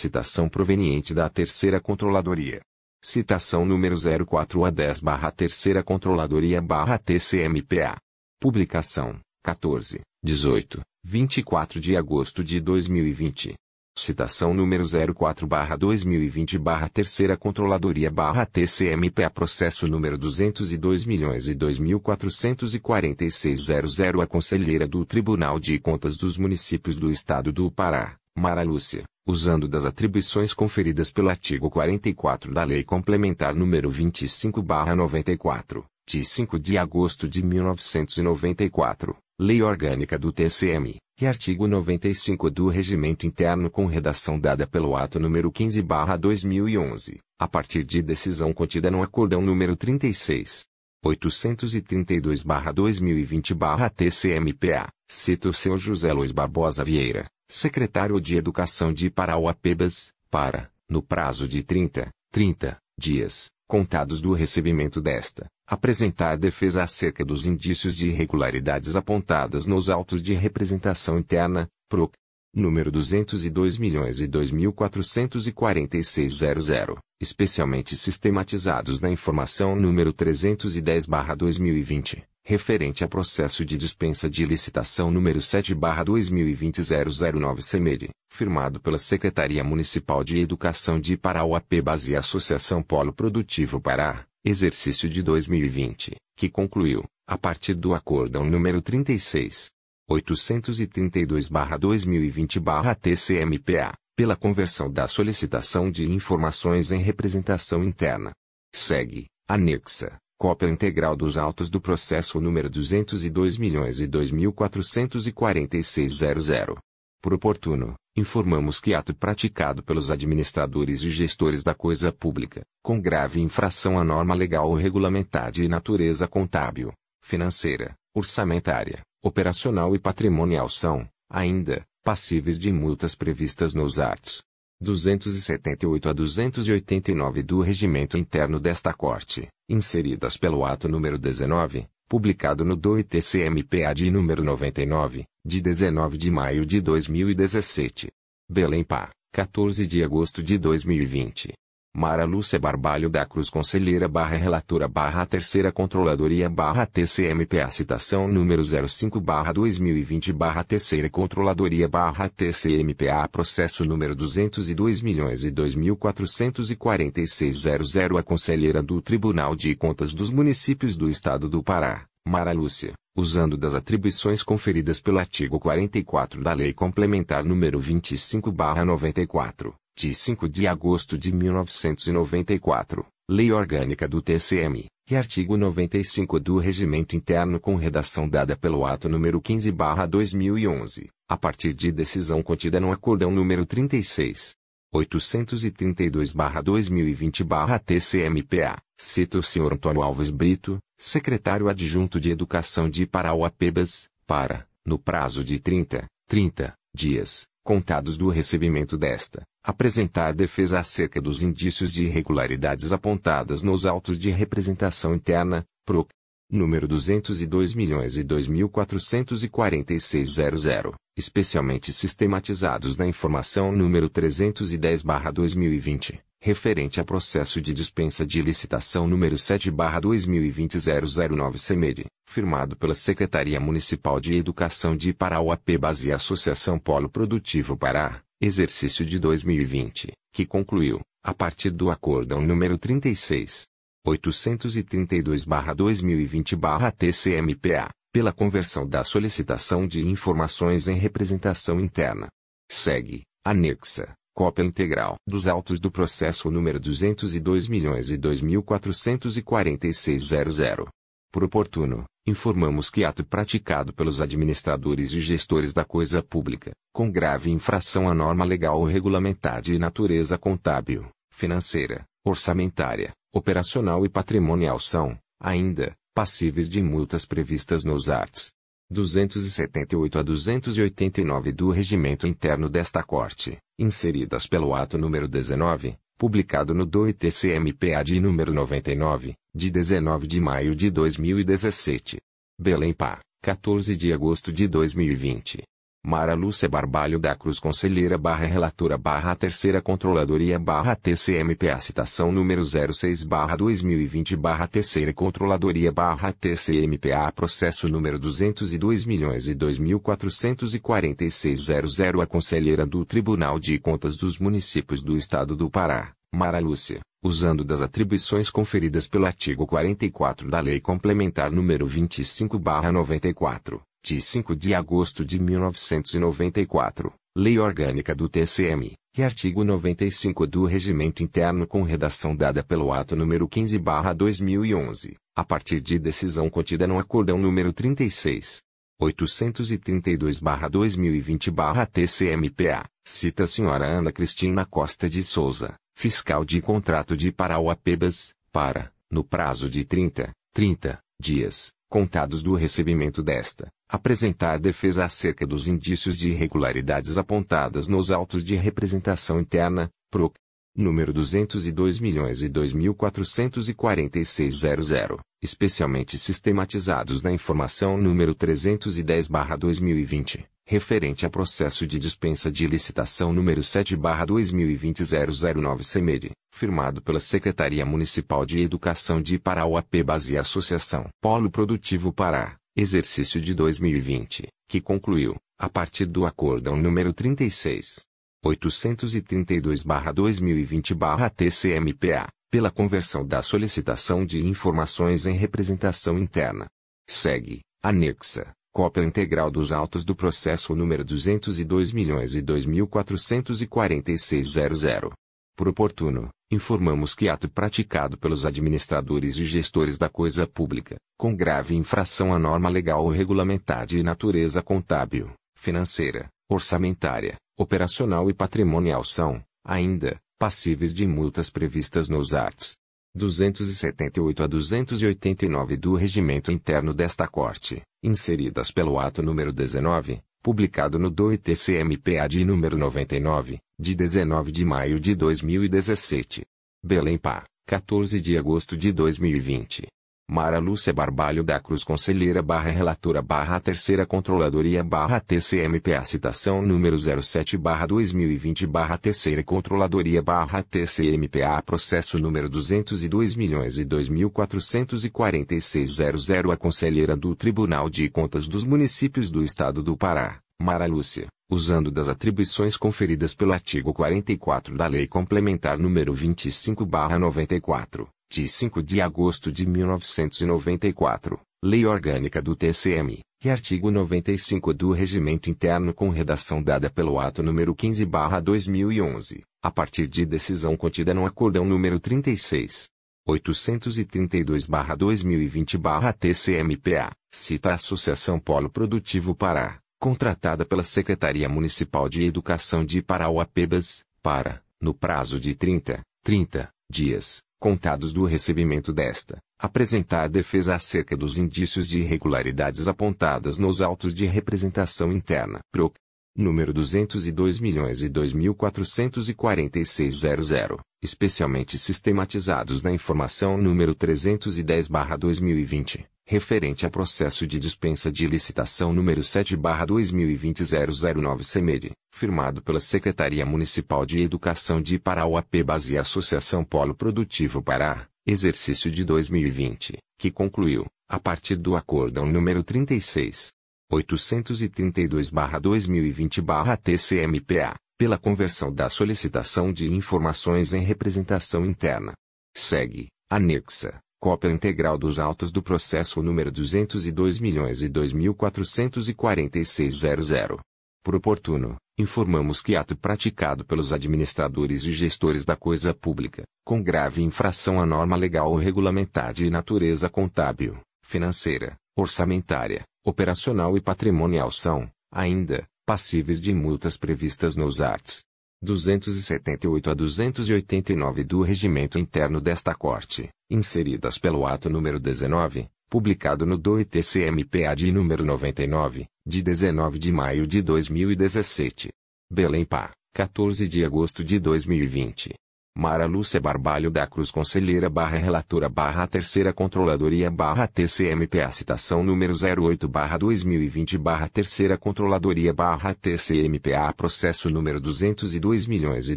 Citação proveniente da Terceira Controladoria. Citação número 04 a 10 barra Terceira Controladoria barra TCMPA. Publicação, 14, 18, 24 de agosto de 2020. Citação número 04-2020-3 Controladoria-TCMPA Processo número 202 milhões e 2.446.00 A Conselheira do Tribunal de Contas dos Municípios do Estado do Pará, Mara Lúcia, usando das atribuições conferidas pelo artigo 44 da Lei Complementar número 25-94, de 5 de agosto de 1994, Lei Orgânica do TCM, e artigo 95 do Regimento Interno com redação dada pelo ato número 15/2011, a partir de decisão contida no acordão número 36 832/2020/TCMPA, cita o seu José Luiz Barbosa Vieira, secretário de Educação de Parauapebas, para, no prazo de 30, 30 dias, contados do recebimento desta, apresentar defesa acerca dos indícios de irregularidades apontadas nos autos de representação interna, PROC, número 202 milhões e 2.446.00, especialmente sistematizados na informação número 310/2020, referente a processo de dispensa de licitação número 7/2020-009 CEMED, firmado pela Secretaria Municipal de Educação de Parauapebas e Associação Polo Produtivo Pará, exercício de 2020, que concluiu, a partir do Acórdão número 36. 832-2020-TCMPA, pela conversão da solicitação de informações em representação interna. Segue, anexa, cópia integral dos autos do processo número 202 milhões e 2.446.00. Por oportuno, informamos que ato praticado pelos administradores e gestores da coisa pública, com grave infração à norma legal ou regulamentar de natureza contábil, financeira, orçamentária, operacional e patrimonial são, ainda, passíveis de multas previstas nos arts. 278 a 289 do Regimento Interno desta Corte, inseridas pelo ato número 19, publicado no DOI-TCMPA de número 99, de 19 de maio de 2017. Belém Pá, 14 de agosto de 2020. Mara Lúcia Barbalho da Cruz Conselheira barra Relatora barra Terceira Controladoria barra TCMPA Citação número 05 barra 2020 barra Terceira Controladoria barra TCMPA Processo número 202 milhões e 2.446.00 A Conselheira do Tribunal de Contas dos Municípios do Estado do Pará, Mara Lúcia, usando das atribuições conferidas pelo artigo 44 da Lei Complementar número 25 barra 94 de 5 de agosto de 1994, Lei Orgânica do TCM, e artigo 95 do Regimento Interno com redação dada pelo ato número 15/2011, a partir de decisão contida no acordão número 36 832/2020/TCMPA, cita o Sr. Antônio Alves Brito, secretário adjunto de Educação de Parauapebas, para, no prazo de 30, 30 dias, contados do recebimento desta, apresentar defesa acerca dos indícios de irregularidades apontadas nos autos de representação interna, PROC, número 202 milhões e 2.446.00, especialmente sistematizados na informação número 310/2020, referente a processo de dispensa de licitação número 7/2020-009 CEMED, firmado pela Secretaria Municipal de Educação de Parauapebas e Associação Polo Produtivo Pará, exercício de 2020, que concluiu, a partir do acórdão número 36. 832-2020-TCMPA, pela conversão da solicitação de informações em representação interna. Segue, anexa, cópia integral dos autos do processo número 202 milhões e 2.446.00. Por oportuno, informamos que ato praticado pelos administradores e gestores da coisa pública, com grave infração à norma legal ou regulamentar de natureza contábil, financeira, orçamentária, operacional e patrimonial são, ainda, passíveis de multas previstas nos arts. 278 a 289 do Regimento Interno desta Corte, inseridas pelo ato número 19, publicado no DOI-TCMPA de número 99, de 19 de maio de 2017. Belém Pá, 14 de agosto de 2020. Mara Lúcia Barbalho da Cruz Conselheira barra Relatora barra Terceira Controladoria barra TCMPA Citação número 06 barra 2020 barra Terceira Controladoria barra TCMPA Processo número 202 milhões e 2.446.00 A Conselheira do Tribunal de Contas dos Municípios do Estado do Pará, Mara Lúcia, usando das atribuições conferidas pelo artigo 44 da Lei Complementar número 25 barra 94 de 5 de agosto de 1994, Lei Orgânica do TCM, e artigo 95 do Regimento Interno com redação dada pelo ato número 15/2011, a partir de decisão contida no acordão número 36 832/2020/TCMPA, cita a senhora Ana Cristina Costa de Souza, fiscal de contrato de Parauapebas, para, no prazo de 30, 30 dias, contados do recebimento desta, apresentar defesa acerca dos indícios de irregularidades apontadas nos autos de representação interna, PROC, número 202 milhões e 2.446.00, especialmente sistematizados na informação número 310/2020, referente a processo de dispensa de licitação número 7/2020 CEMED, firmado pela Secretaria Municipal de Educação de Parauapebas e Associação Polo Produtivo Pará, exercício de 2020, que concluiu, a partir do acórdão número 36 832/2020/TCMPA, pela conversão da solicitação de informações em representação interna. Segue, anexa, cópia integral dos autos do processo número 202 milhões e 2.446.00. Por oportuno, informamos que ato praticado pelos administradores e gestores da coisa pública, com grave infração à norma legal ou regulamentar de natureza contábil, financeira, orçamentária, operacional e patrimonial são, ainda, passíveis de multas previstas nos arts. 278 a 289 do Regimento Interno desta Corte, inseridas pelo ato número 19, publicado no DOI-TCMPA de número 99, de 19 de maio de 2017. Belém Pá, 14 de agosto de 2020. Mara Lúcia Barbalho da Cruz Conselheira barra Relatora barra Terceira Controladoria barra TCMPA Citação número 07 barra 2020 barra Terceira Controladoria barra TCMPA Processo número 202 milhões e 2.446.00 A Conselheira do Tribunal de Contas dos Municípios do Estado do Pará, Mara Lúcia, usando das atribuições conferidas pelo artigo 44 da Lei Complementar número 25 barra 94 de 5 de agosto de 1994, Lei Orgânica do TCM, e artigo 95 do Regimento Interno com redação dada pelo ato número 15/2011, a partir de decisão contida no acordão número 36 832/2020/TCMPA, cita a Associação Polo Produtivo Pará, contratada pela Secretaria Municipal de Educação de Parauapebas, para, no prazo de 30, 30 dias, contados do recebimento desta, apresentar defesa acerca dos indícios de irregularidades apontadas nos autos de representação interna. PROC. Número 202 milhões e 2.446.00, especialmente sistematizados na informação número 310/2020, referente a processo de dispensa de licitação número 7/2020 CEMED, firmado pela Secretaria Municipal de Educação de Parauapebas e Associação Polo Produtivo Pará, exercício de 2020, que concluiu, a partir do acórdão número 36 832/2020/TCMPA, pela conversão da solicitação de informações em representação interna. Segue, anexa, cópia integral dos autos do processo número 202 milhões e 2.446.00. Por oportuno, informamos que ato praticado pelos administradores e gestores da coisa pública, com grave infração à norma legal ou regulamentar de natureza contábil, financeira, orçamentária, operacional e patrimonial são, ainda, passíveis de multas previstas nos arts. 278 a 289 do Regimento Interno desta Corte, inseridas pelo ato número 19, publicado no DOI-TCMPA de número 99, de 19 de maio de 2017. Belém Pá, 14 de agosto de 2020. Mara Lúcia Barbalho da Cruz Conselheira barra Relatora barra Terceira Controladoria barra TCMPA Citação número 08 barra 2020 barra Terceira Controladoria barra TCMPA Processo número 202 milhões e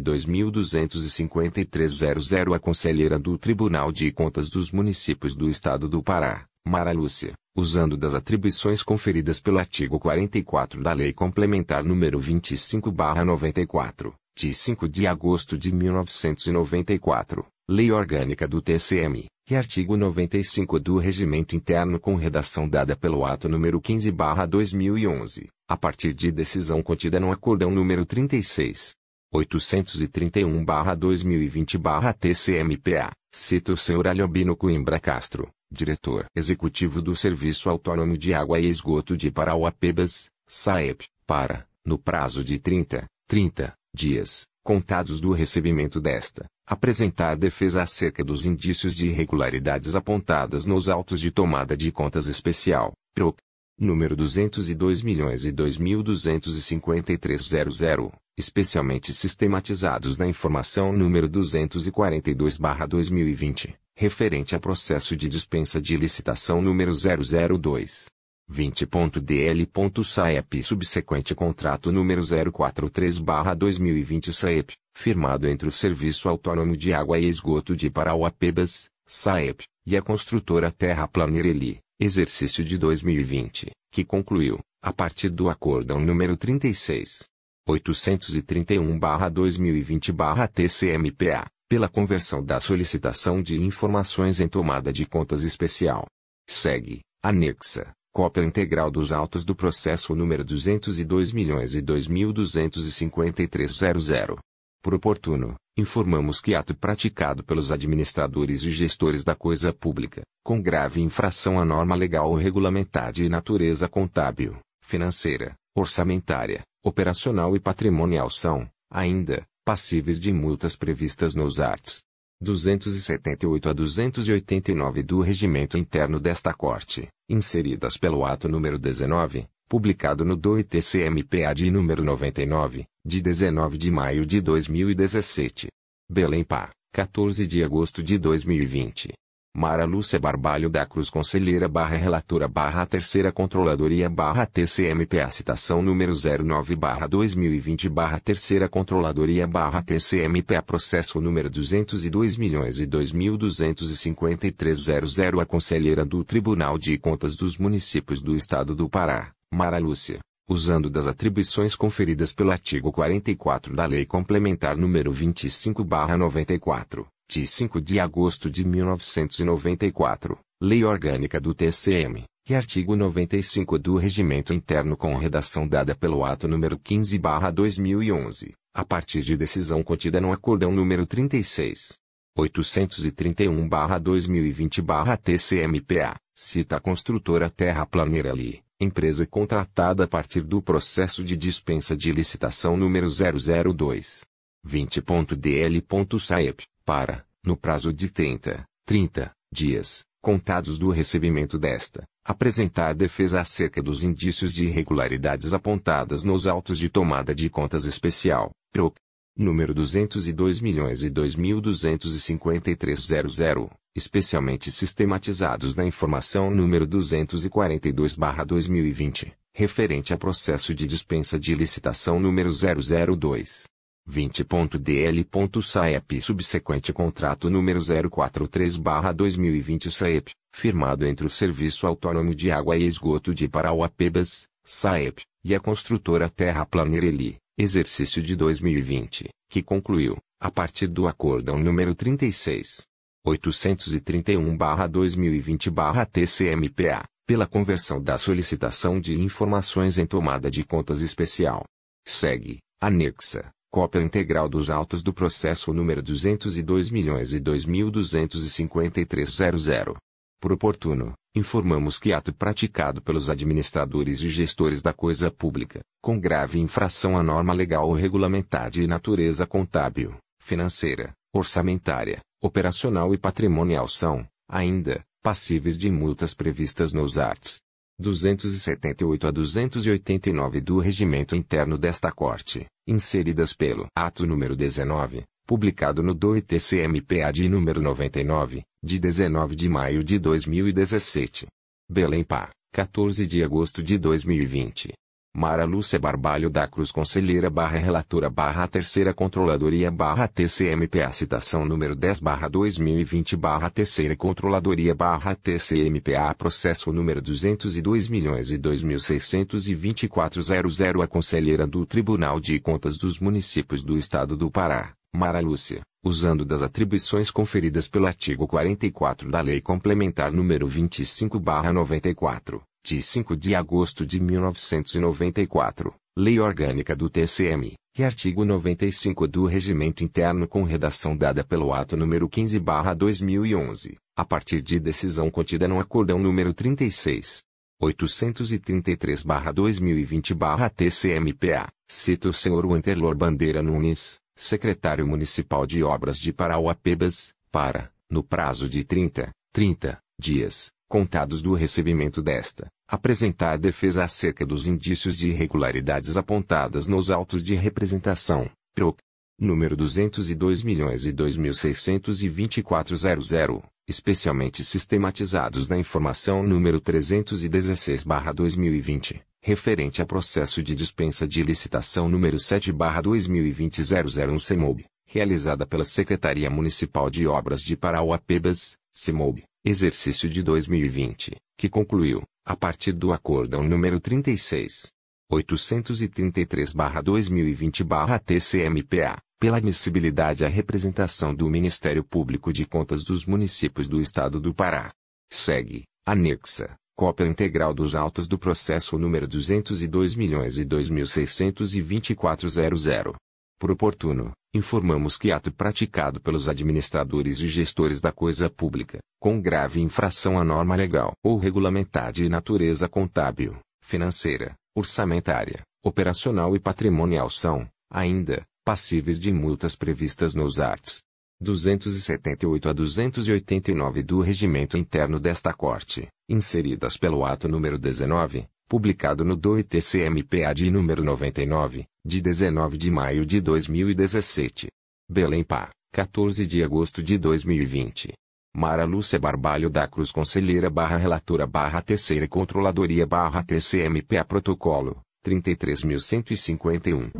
2.253.00 A Conselheira do Tribunal de Contas dos Municípios do Estado do Pará, Mara Lúcia, usando das atribuições conferidas pelo artigo 44 da Lei Complementar número 25 barra 94 de 5 de agosto de 1994, Lei Orgânica do TCM, e artigo 95 do Regimento Interno com redação dada pelo ato número 15/2011, a partir de decisão contida no acordão número 36 831/2020/TCMPA, cita o Sr. Aliobino Coimbra Castro, diretor executivo do Serviço Autônomo de Água e Esgoto de Parauapebas, SAEP, para, no prazo de 30, 30 dias, contados do recebimento desta, apresentar defesa acerca dos indícios de irregularidades apontadas nos autos de tomada de contas especial, PROC, número 202 milhões e 2.253.00, especialmente sistematizados na informação número 242/2020, referente a processo de dispensa de licitação número 002. 20.dl.saep subsequente contrato número 043/2020 SAEP, firmado entre o Serviço Autônomo de Água e Esgoto de Parauapebas, SAEP, e a construtora Terra Planereli, exercício de 2020, que concluiu, a partir do acórdão número 36. 831/2020/TCMPA, pela conversão da solicitação de informações em tomada de contas especial. Segue, anexa, Cópia integral dos autos do processo número 202 milhões e 2.253.00. Por oportuno, informamos que ato praticado pelos administradores e gestores da coisa pública, com grave infração à norma legal ou regulamentar de natureza contábil, financeira, orçamentária, operacional e patrimonial são, ainda, passíveis de multas previstas nos arts. 278 a 289 do Regimento Interno desta Corte, inseridas pelo ato número 19, publicado no DOI-TCMPA de número 99, de 19 de maio de 2017. Belém Pá, 14 de agosto de 2020. Mara Lúcia Barbalho da Cruz Conselheira barra Relatora barra Terceira Controladoria barra TCMPA Citação número 09 barra 2020 barra Terceira Controladoria barra TCMPA Processo número 202 milhões e 2.253.00 A Conselheira do Tribunal de Contas dos Municípios do Estado do Pará, Mara Lúcia, usando das atribuições conferidas pelo artigo 44 da Lei Complementar número 25 barra 94 de 5 de agosto de 1994, Lei Orgânica do TCM, e artigo 95 do Regimento Interno com redação dada pelo ato número 15/2011, a partir de decisão contida no acordão número 36 831/2020/TCMPA, cita a construtora Terra Planerali, empresa contratada a partir do processo de dispensa de licitação número 002 20.dl.saep para, no prazo de 30, 30 dias, contados do recebimento desta, apresentar defesa acerca dos indícios de irregularidades apontadas nos autos de tomada de contas especial, PROC, número 202 milhões e 2.253.00, especialmente sistematizados na informação número 242/2020, referente a processo de dispensa de licitação número 002 20.dl.saep subsequente contrato número 043/2020 SAEP, firmado entre o Serviço Autônomo de Água e Esgoto de Parauapebas, SAEP, e a construtora Terra Planereli, exercício de 2020, que concluiu, a partir do acórdão número 36 831/2020/TCMPA, pela conversão da solicitação de informações em tomada de contas especial. Segue, anexa Cópia integral dos autos do processo número 202 milhões e 2.253.00. Por oportuno, informamos que ato praticado pelos administradores e gestores da coisa pública, com grave infração à norma legal ou regulamentar de natureza contábil, financeira, orçamentária, operacional e patrimonial são, ainda, passíveis de multas previstas nos arts. 278 a 289 do Regimento Interno desta Corte, inseridas pelo Ato número 19, publicado no DOI-TCMPA de número 99, de 19 de maio de 2017. Belém Pá, 14 de agosto de 2020. Mara Lúcia Barbalho da Cruz Conselheira barra Relatora barra Terceira Controladoria barra TCMPA Citação número 10 barra 2020 barra Terceira Controladoria barra TCMPA Processo número 202 milhões e 2.624.00 A Conselheira do Tribunal de Contas dos Municípios do Estado do Pará, Mara Lúcia, usando das atribuições conferidas pelo artigo 44 da Lei Complementar número 25 barra 94 de 5 de agosto de 1994, Lei Orgânica do TCM, e artigo 95 do Regimento Interno com redação dada pelo ato número 15/2011, a partir de decisão contida no acordão número 36 833/2020/TCMPA, cita o senhor Winterlor Bandeira Nunes, secretário municipal de obras de Parauapebas, para, no prazo de 30, 30 dias, contados do recebimento desta, apresentar defesa acerca dos indícios de irregularidades apontadas nos autos de representação, PROC, número 202 milhões e 2.624.00, especialmente sistematizados na informação número 316/2020, referente a processo de dispensa de licitação número 7/2020-001 CEMOB, realizada pela Secretaria Municipal de Obras de Parauapebas, CEMOB, exercício de 2020, que concluiu, a partir do Acórdão número 36. 833-2020-TCMPA, pela admissibilidade à representação do Ministério Público de Contas dos Municípios do Estado do Pará. Segue, anexa, cópia integral dos autos do processo número 202 milhões e 2.624.00. Por oportuno, informamos que ato praticado pelos administradores e gestores da coisa pública, com grave infração à norma legal ou regulamentar de natureza contábil, financeira, orçamentária, operacional e patrimonial são, ainda, passíveis de multas previstas nos arts. 278 a 289 do Regimento Interno desta Corte, inseridas pelo ato número 19, publicado no DOI-TCMPA de número 99, de 19 de maio de 2017. Belém Pá, 14 de agosto de 2020. Mara Lúcia Barbalho da Cruz Conselheira barra Relatora barra Terceira Controladoria barra TCMPA Protocolo, 33.151.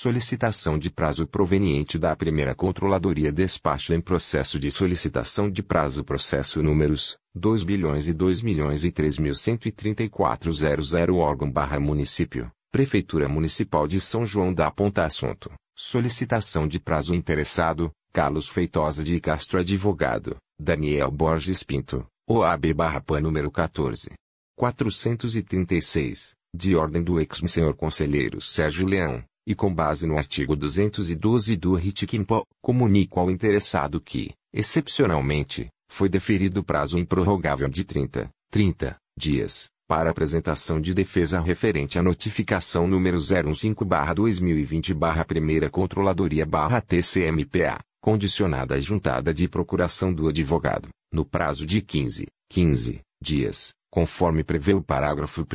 Solicitação de prazo proveniente da primeira controladoria despacho em processo de solicitação de prazo processo números 2 bilhões e 2 milhões e 3.134.00 órgão barra município, Prefeitura Municipal de São João da Ponta Assunto, solicitação de prazo interessado, Carlos Feitosa de Castro Advogado, Daniel Borges Pinto, OAB barra PAN número 14. 436, de ordem do ex-senhor conselheiro Sérgio Leão, e com base no artigo 212 do RIT-QUIMPO, comunico ao interessado que, excepcionalmente, foi deferido prazo improrrogável de 30, 30 dias, para apresentação de defesa referente à notificação número 015-2020-Primeira Controladoria-TCMPA, condicionada à juntada de procuração do advogado, no prazo de 15, 15 dias, conforme prevê o parágrafo 1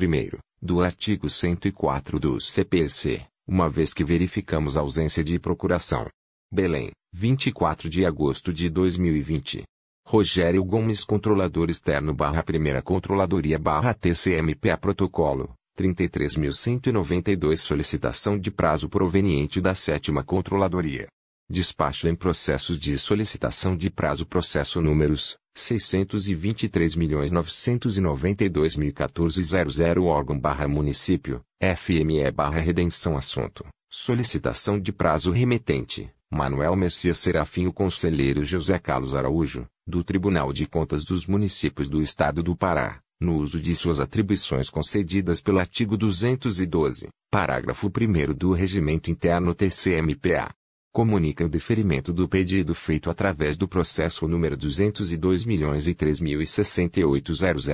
do artigo 104 do CPC uma vez que verificamos ausência de procuração. Belém, 24 de agosto de 2020. Rogério Gomes Controlador Externo barra Primeira Controladoria barra TCMPA Protocolo, 33.192 Solicitação de prazo proveniente da Sétima Controladoria. Despacho em processos de solicitação de prazo processo números 623.992.014.00 órgão barra município, FME barra redenção assunto, solicitação de prazo remetente, Manuel Messias Serafim o conselheiro José Carlos Araújo, do Tribunal de Contas dos Municípios do Estado do Pará, no uso de suas atribuições concedidas pelo artigo 212, parágrafo 1 do Regimento Interno TCMPA comunica o deferimento do pedido feito através do processo número 202 milhões e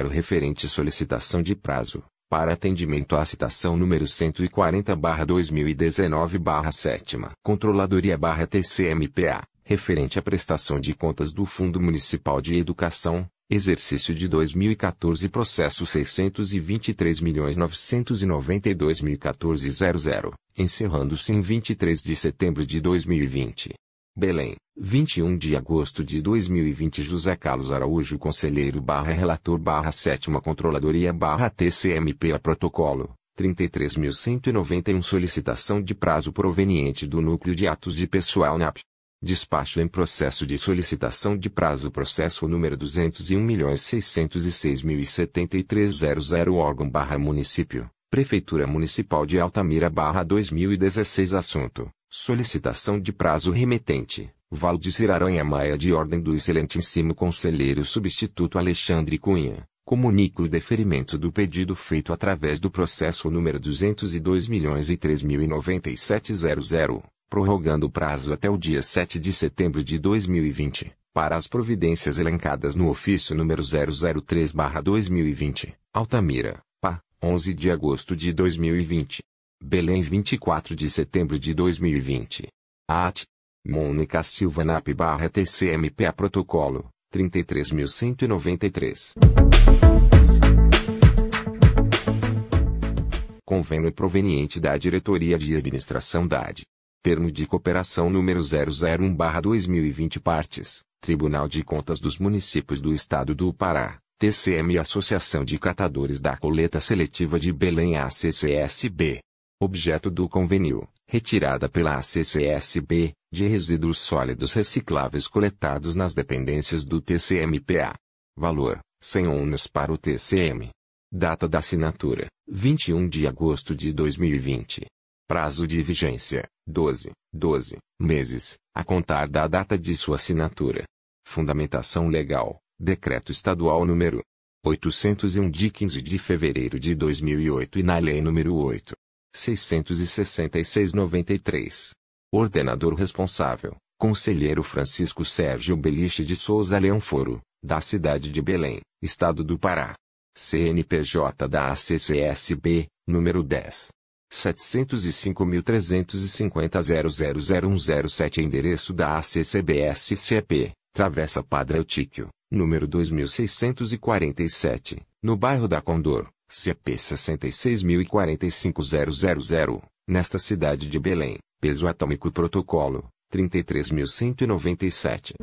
referente solicitação de prazo, para atendimento à citação número 140-2019-7 Controladoria-TCMPA, referente à prestação de contas do Fundo Municipal de Educação, Exercício de 2014 Processo 623.992.014.00, encerrando-se em 23 de setembro de 2020. Belém, 21 de agosto de 2020 José Carlos Araújo Conselheiro barra Relator barra Sétima Controladoria barra TCMP a Protocolo, 33.191 Solicitação de prazo proveniente do Núcleo de Atos de Pessoal NAP. Despacho em processo de solicitação de prazo. Processo número 201.606.073.00 órgão barra município, Prefeitura Municipal de Altamira barra 2016 assunto, solicitação de prazo remetente, Valdir Aranha Maia de ordem do excelentíssimo conselheiro substituto Alexandre Cunha, comunico o deferimento do pedido feito através do processo número 202.003.097.00 prorrogando o prazo até o dia 7 de setembro de 2020, para as providências elencadas no ofício número 003/2020, Altamira, PA, 11 de agosto de 2020. Belém 24 de setembro de 2020. AT. Mônica Silva NAP barra TCMPA Protocolo, 33.193. Convênio proveniente da Diretoria de Administração da AD. Termo de cooperação número 001/2020 Partes: Tribunal de Contas dos Municípios do Estado do Pará, TCM Associação de Catadores da Coleta Seletiva de Belém ACCSB. Objeto do convênio: retirada pela ACCSB de resíduos sólidos recicláveis coletados nas dependências do TCMPA. Valor: 100 ônus para o TCM. Data da assinatura: 21 de agosto de 2020. Prazo de vigência: 12, 12 meses, a contar da data de sua assinatura. Fundamentação legal: Decreto Estadual número 801 de 15 de fevereiro de 2008 e na Lei número 8. 666-93. Ordenador responsável: Conselheiro Francisco Sérgio Beliche de Souza Leão Foro, da cidade de Belém, Estado do Pará. CNPJ da ACCSB, número 10. 705.350.0000107 Endereço da ACCBS-CEP, Travessa Padre Eutíquio, número 2647, no bairro da Condor, CP 66.045.000, nesta cidade de Belém, peso atômico protocolo, 33.197.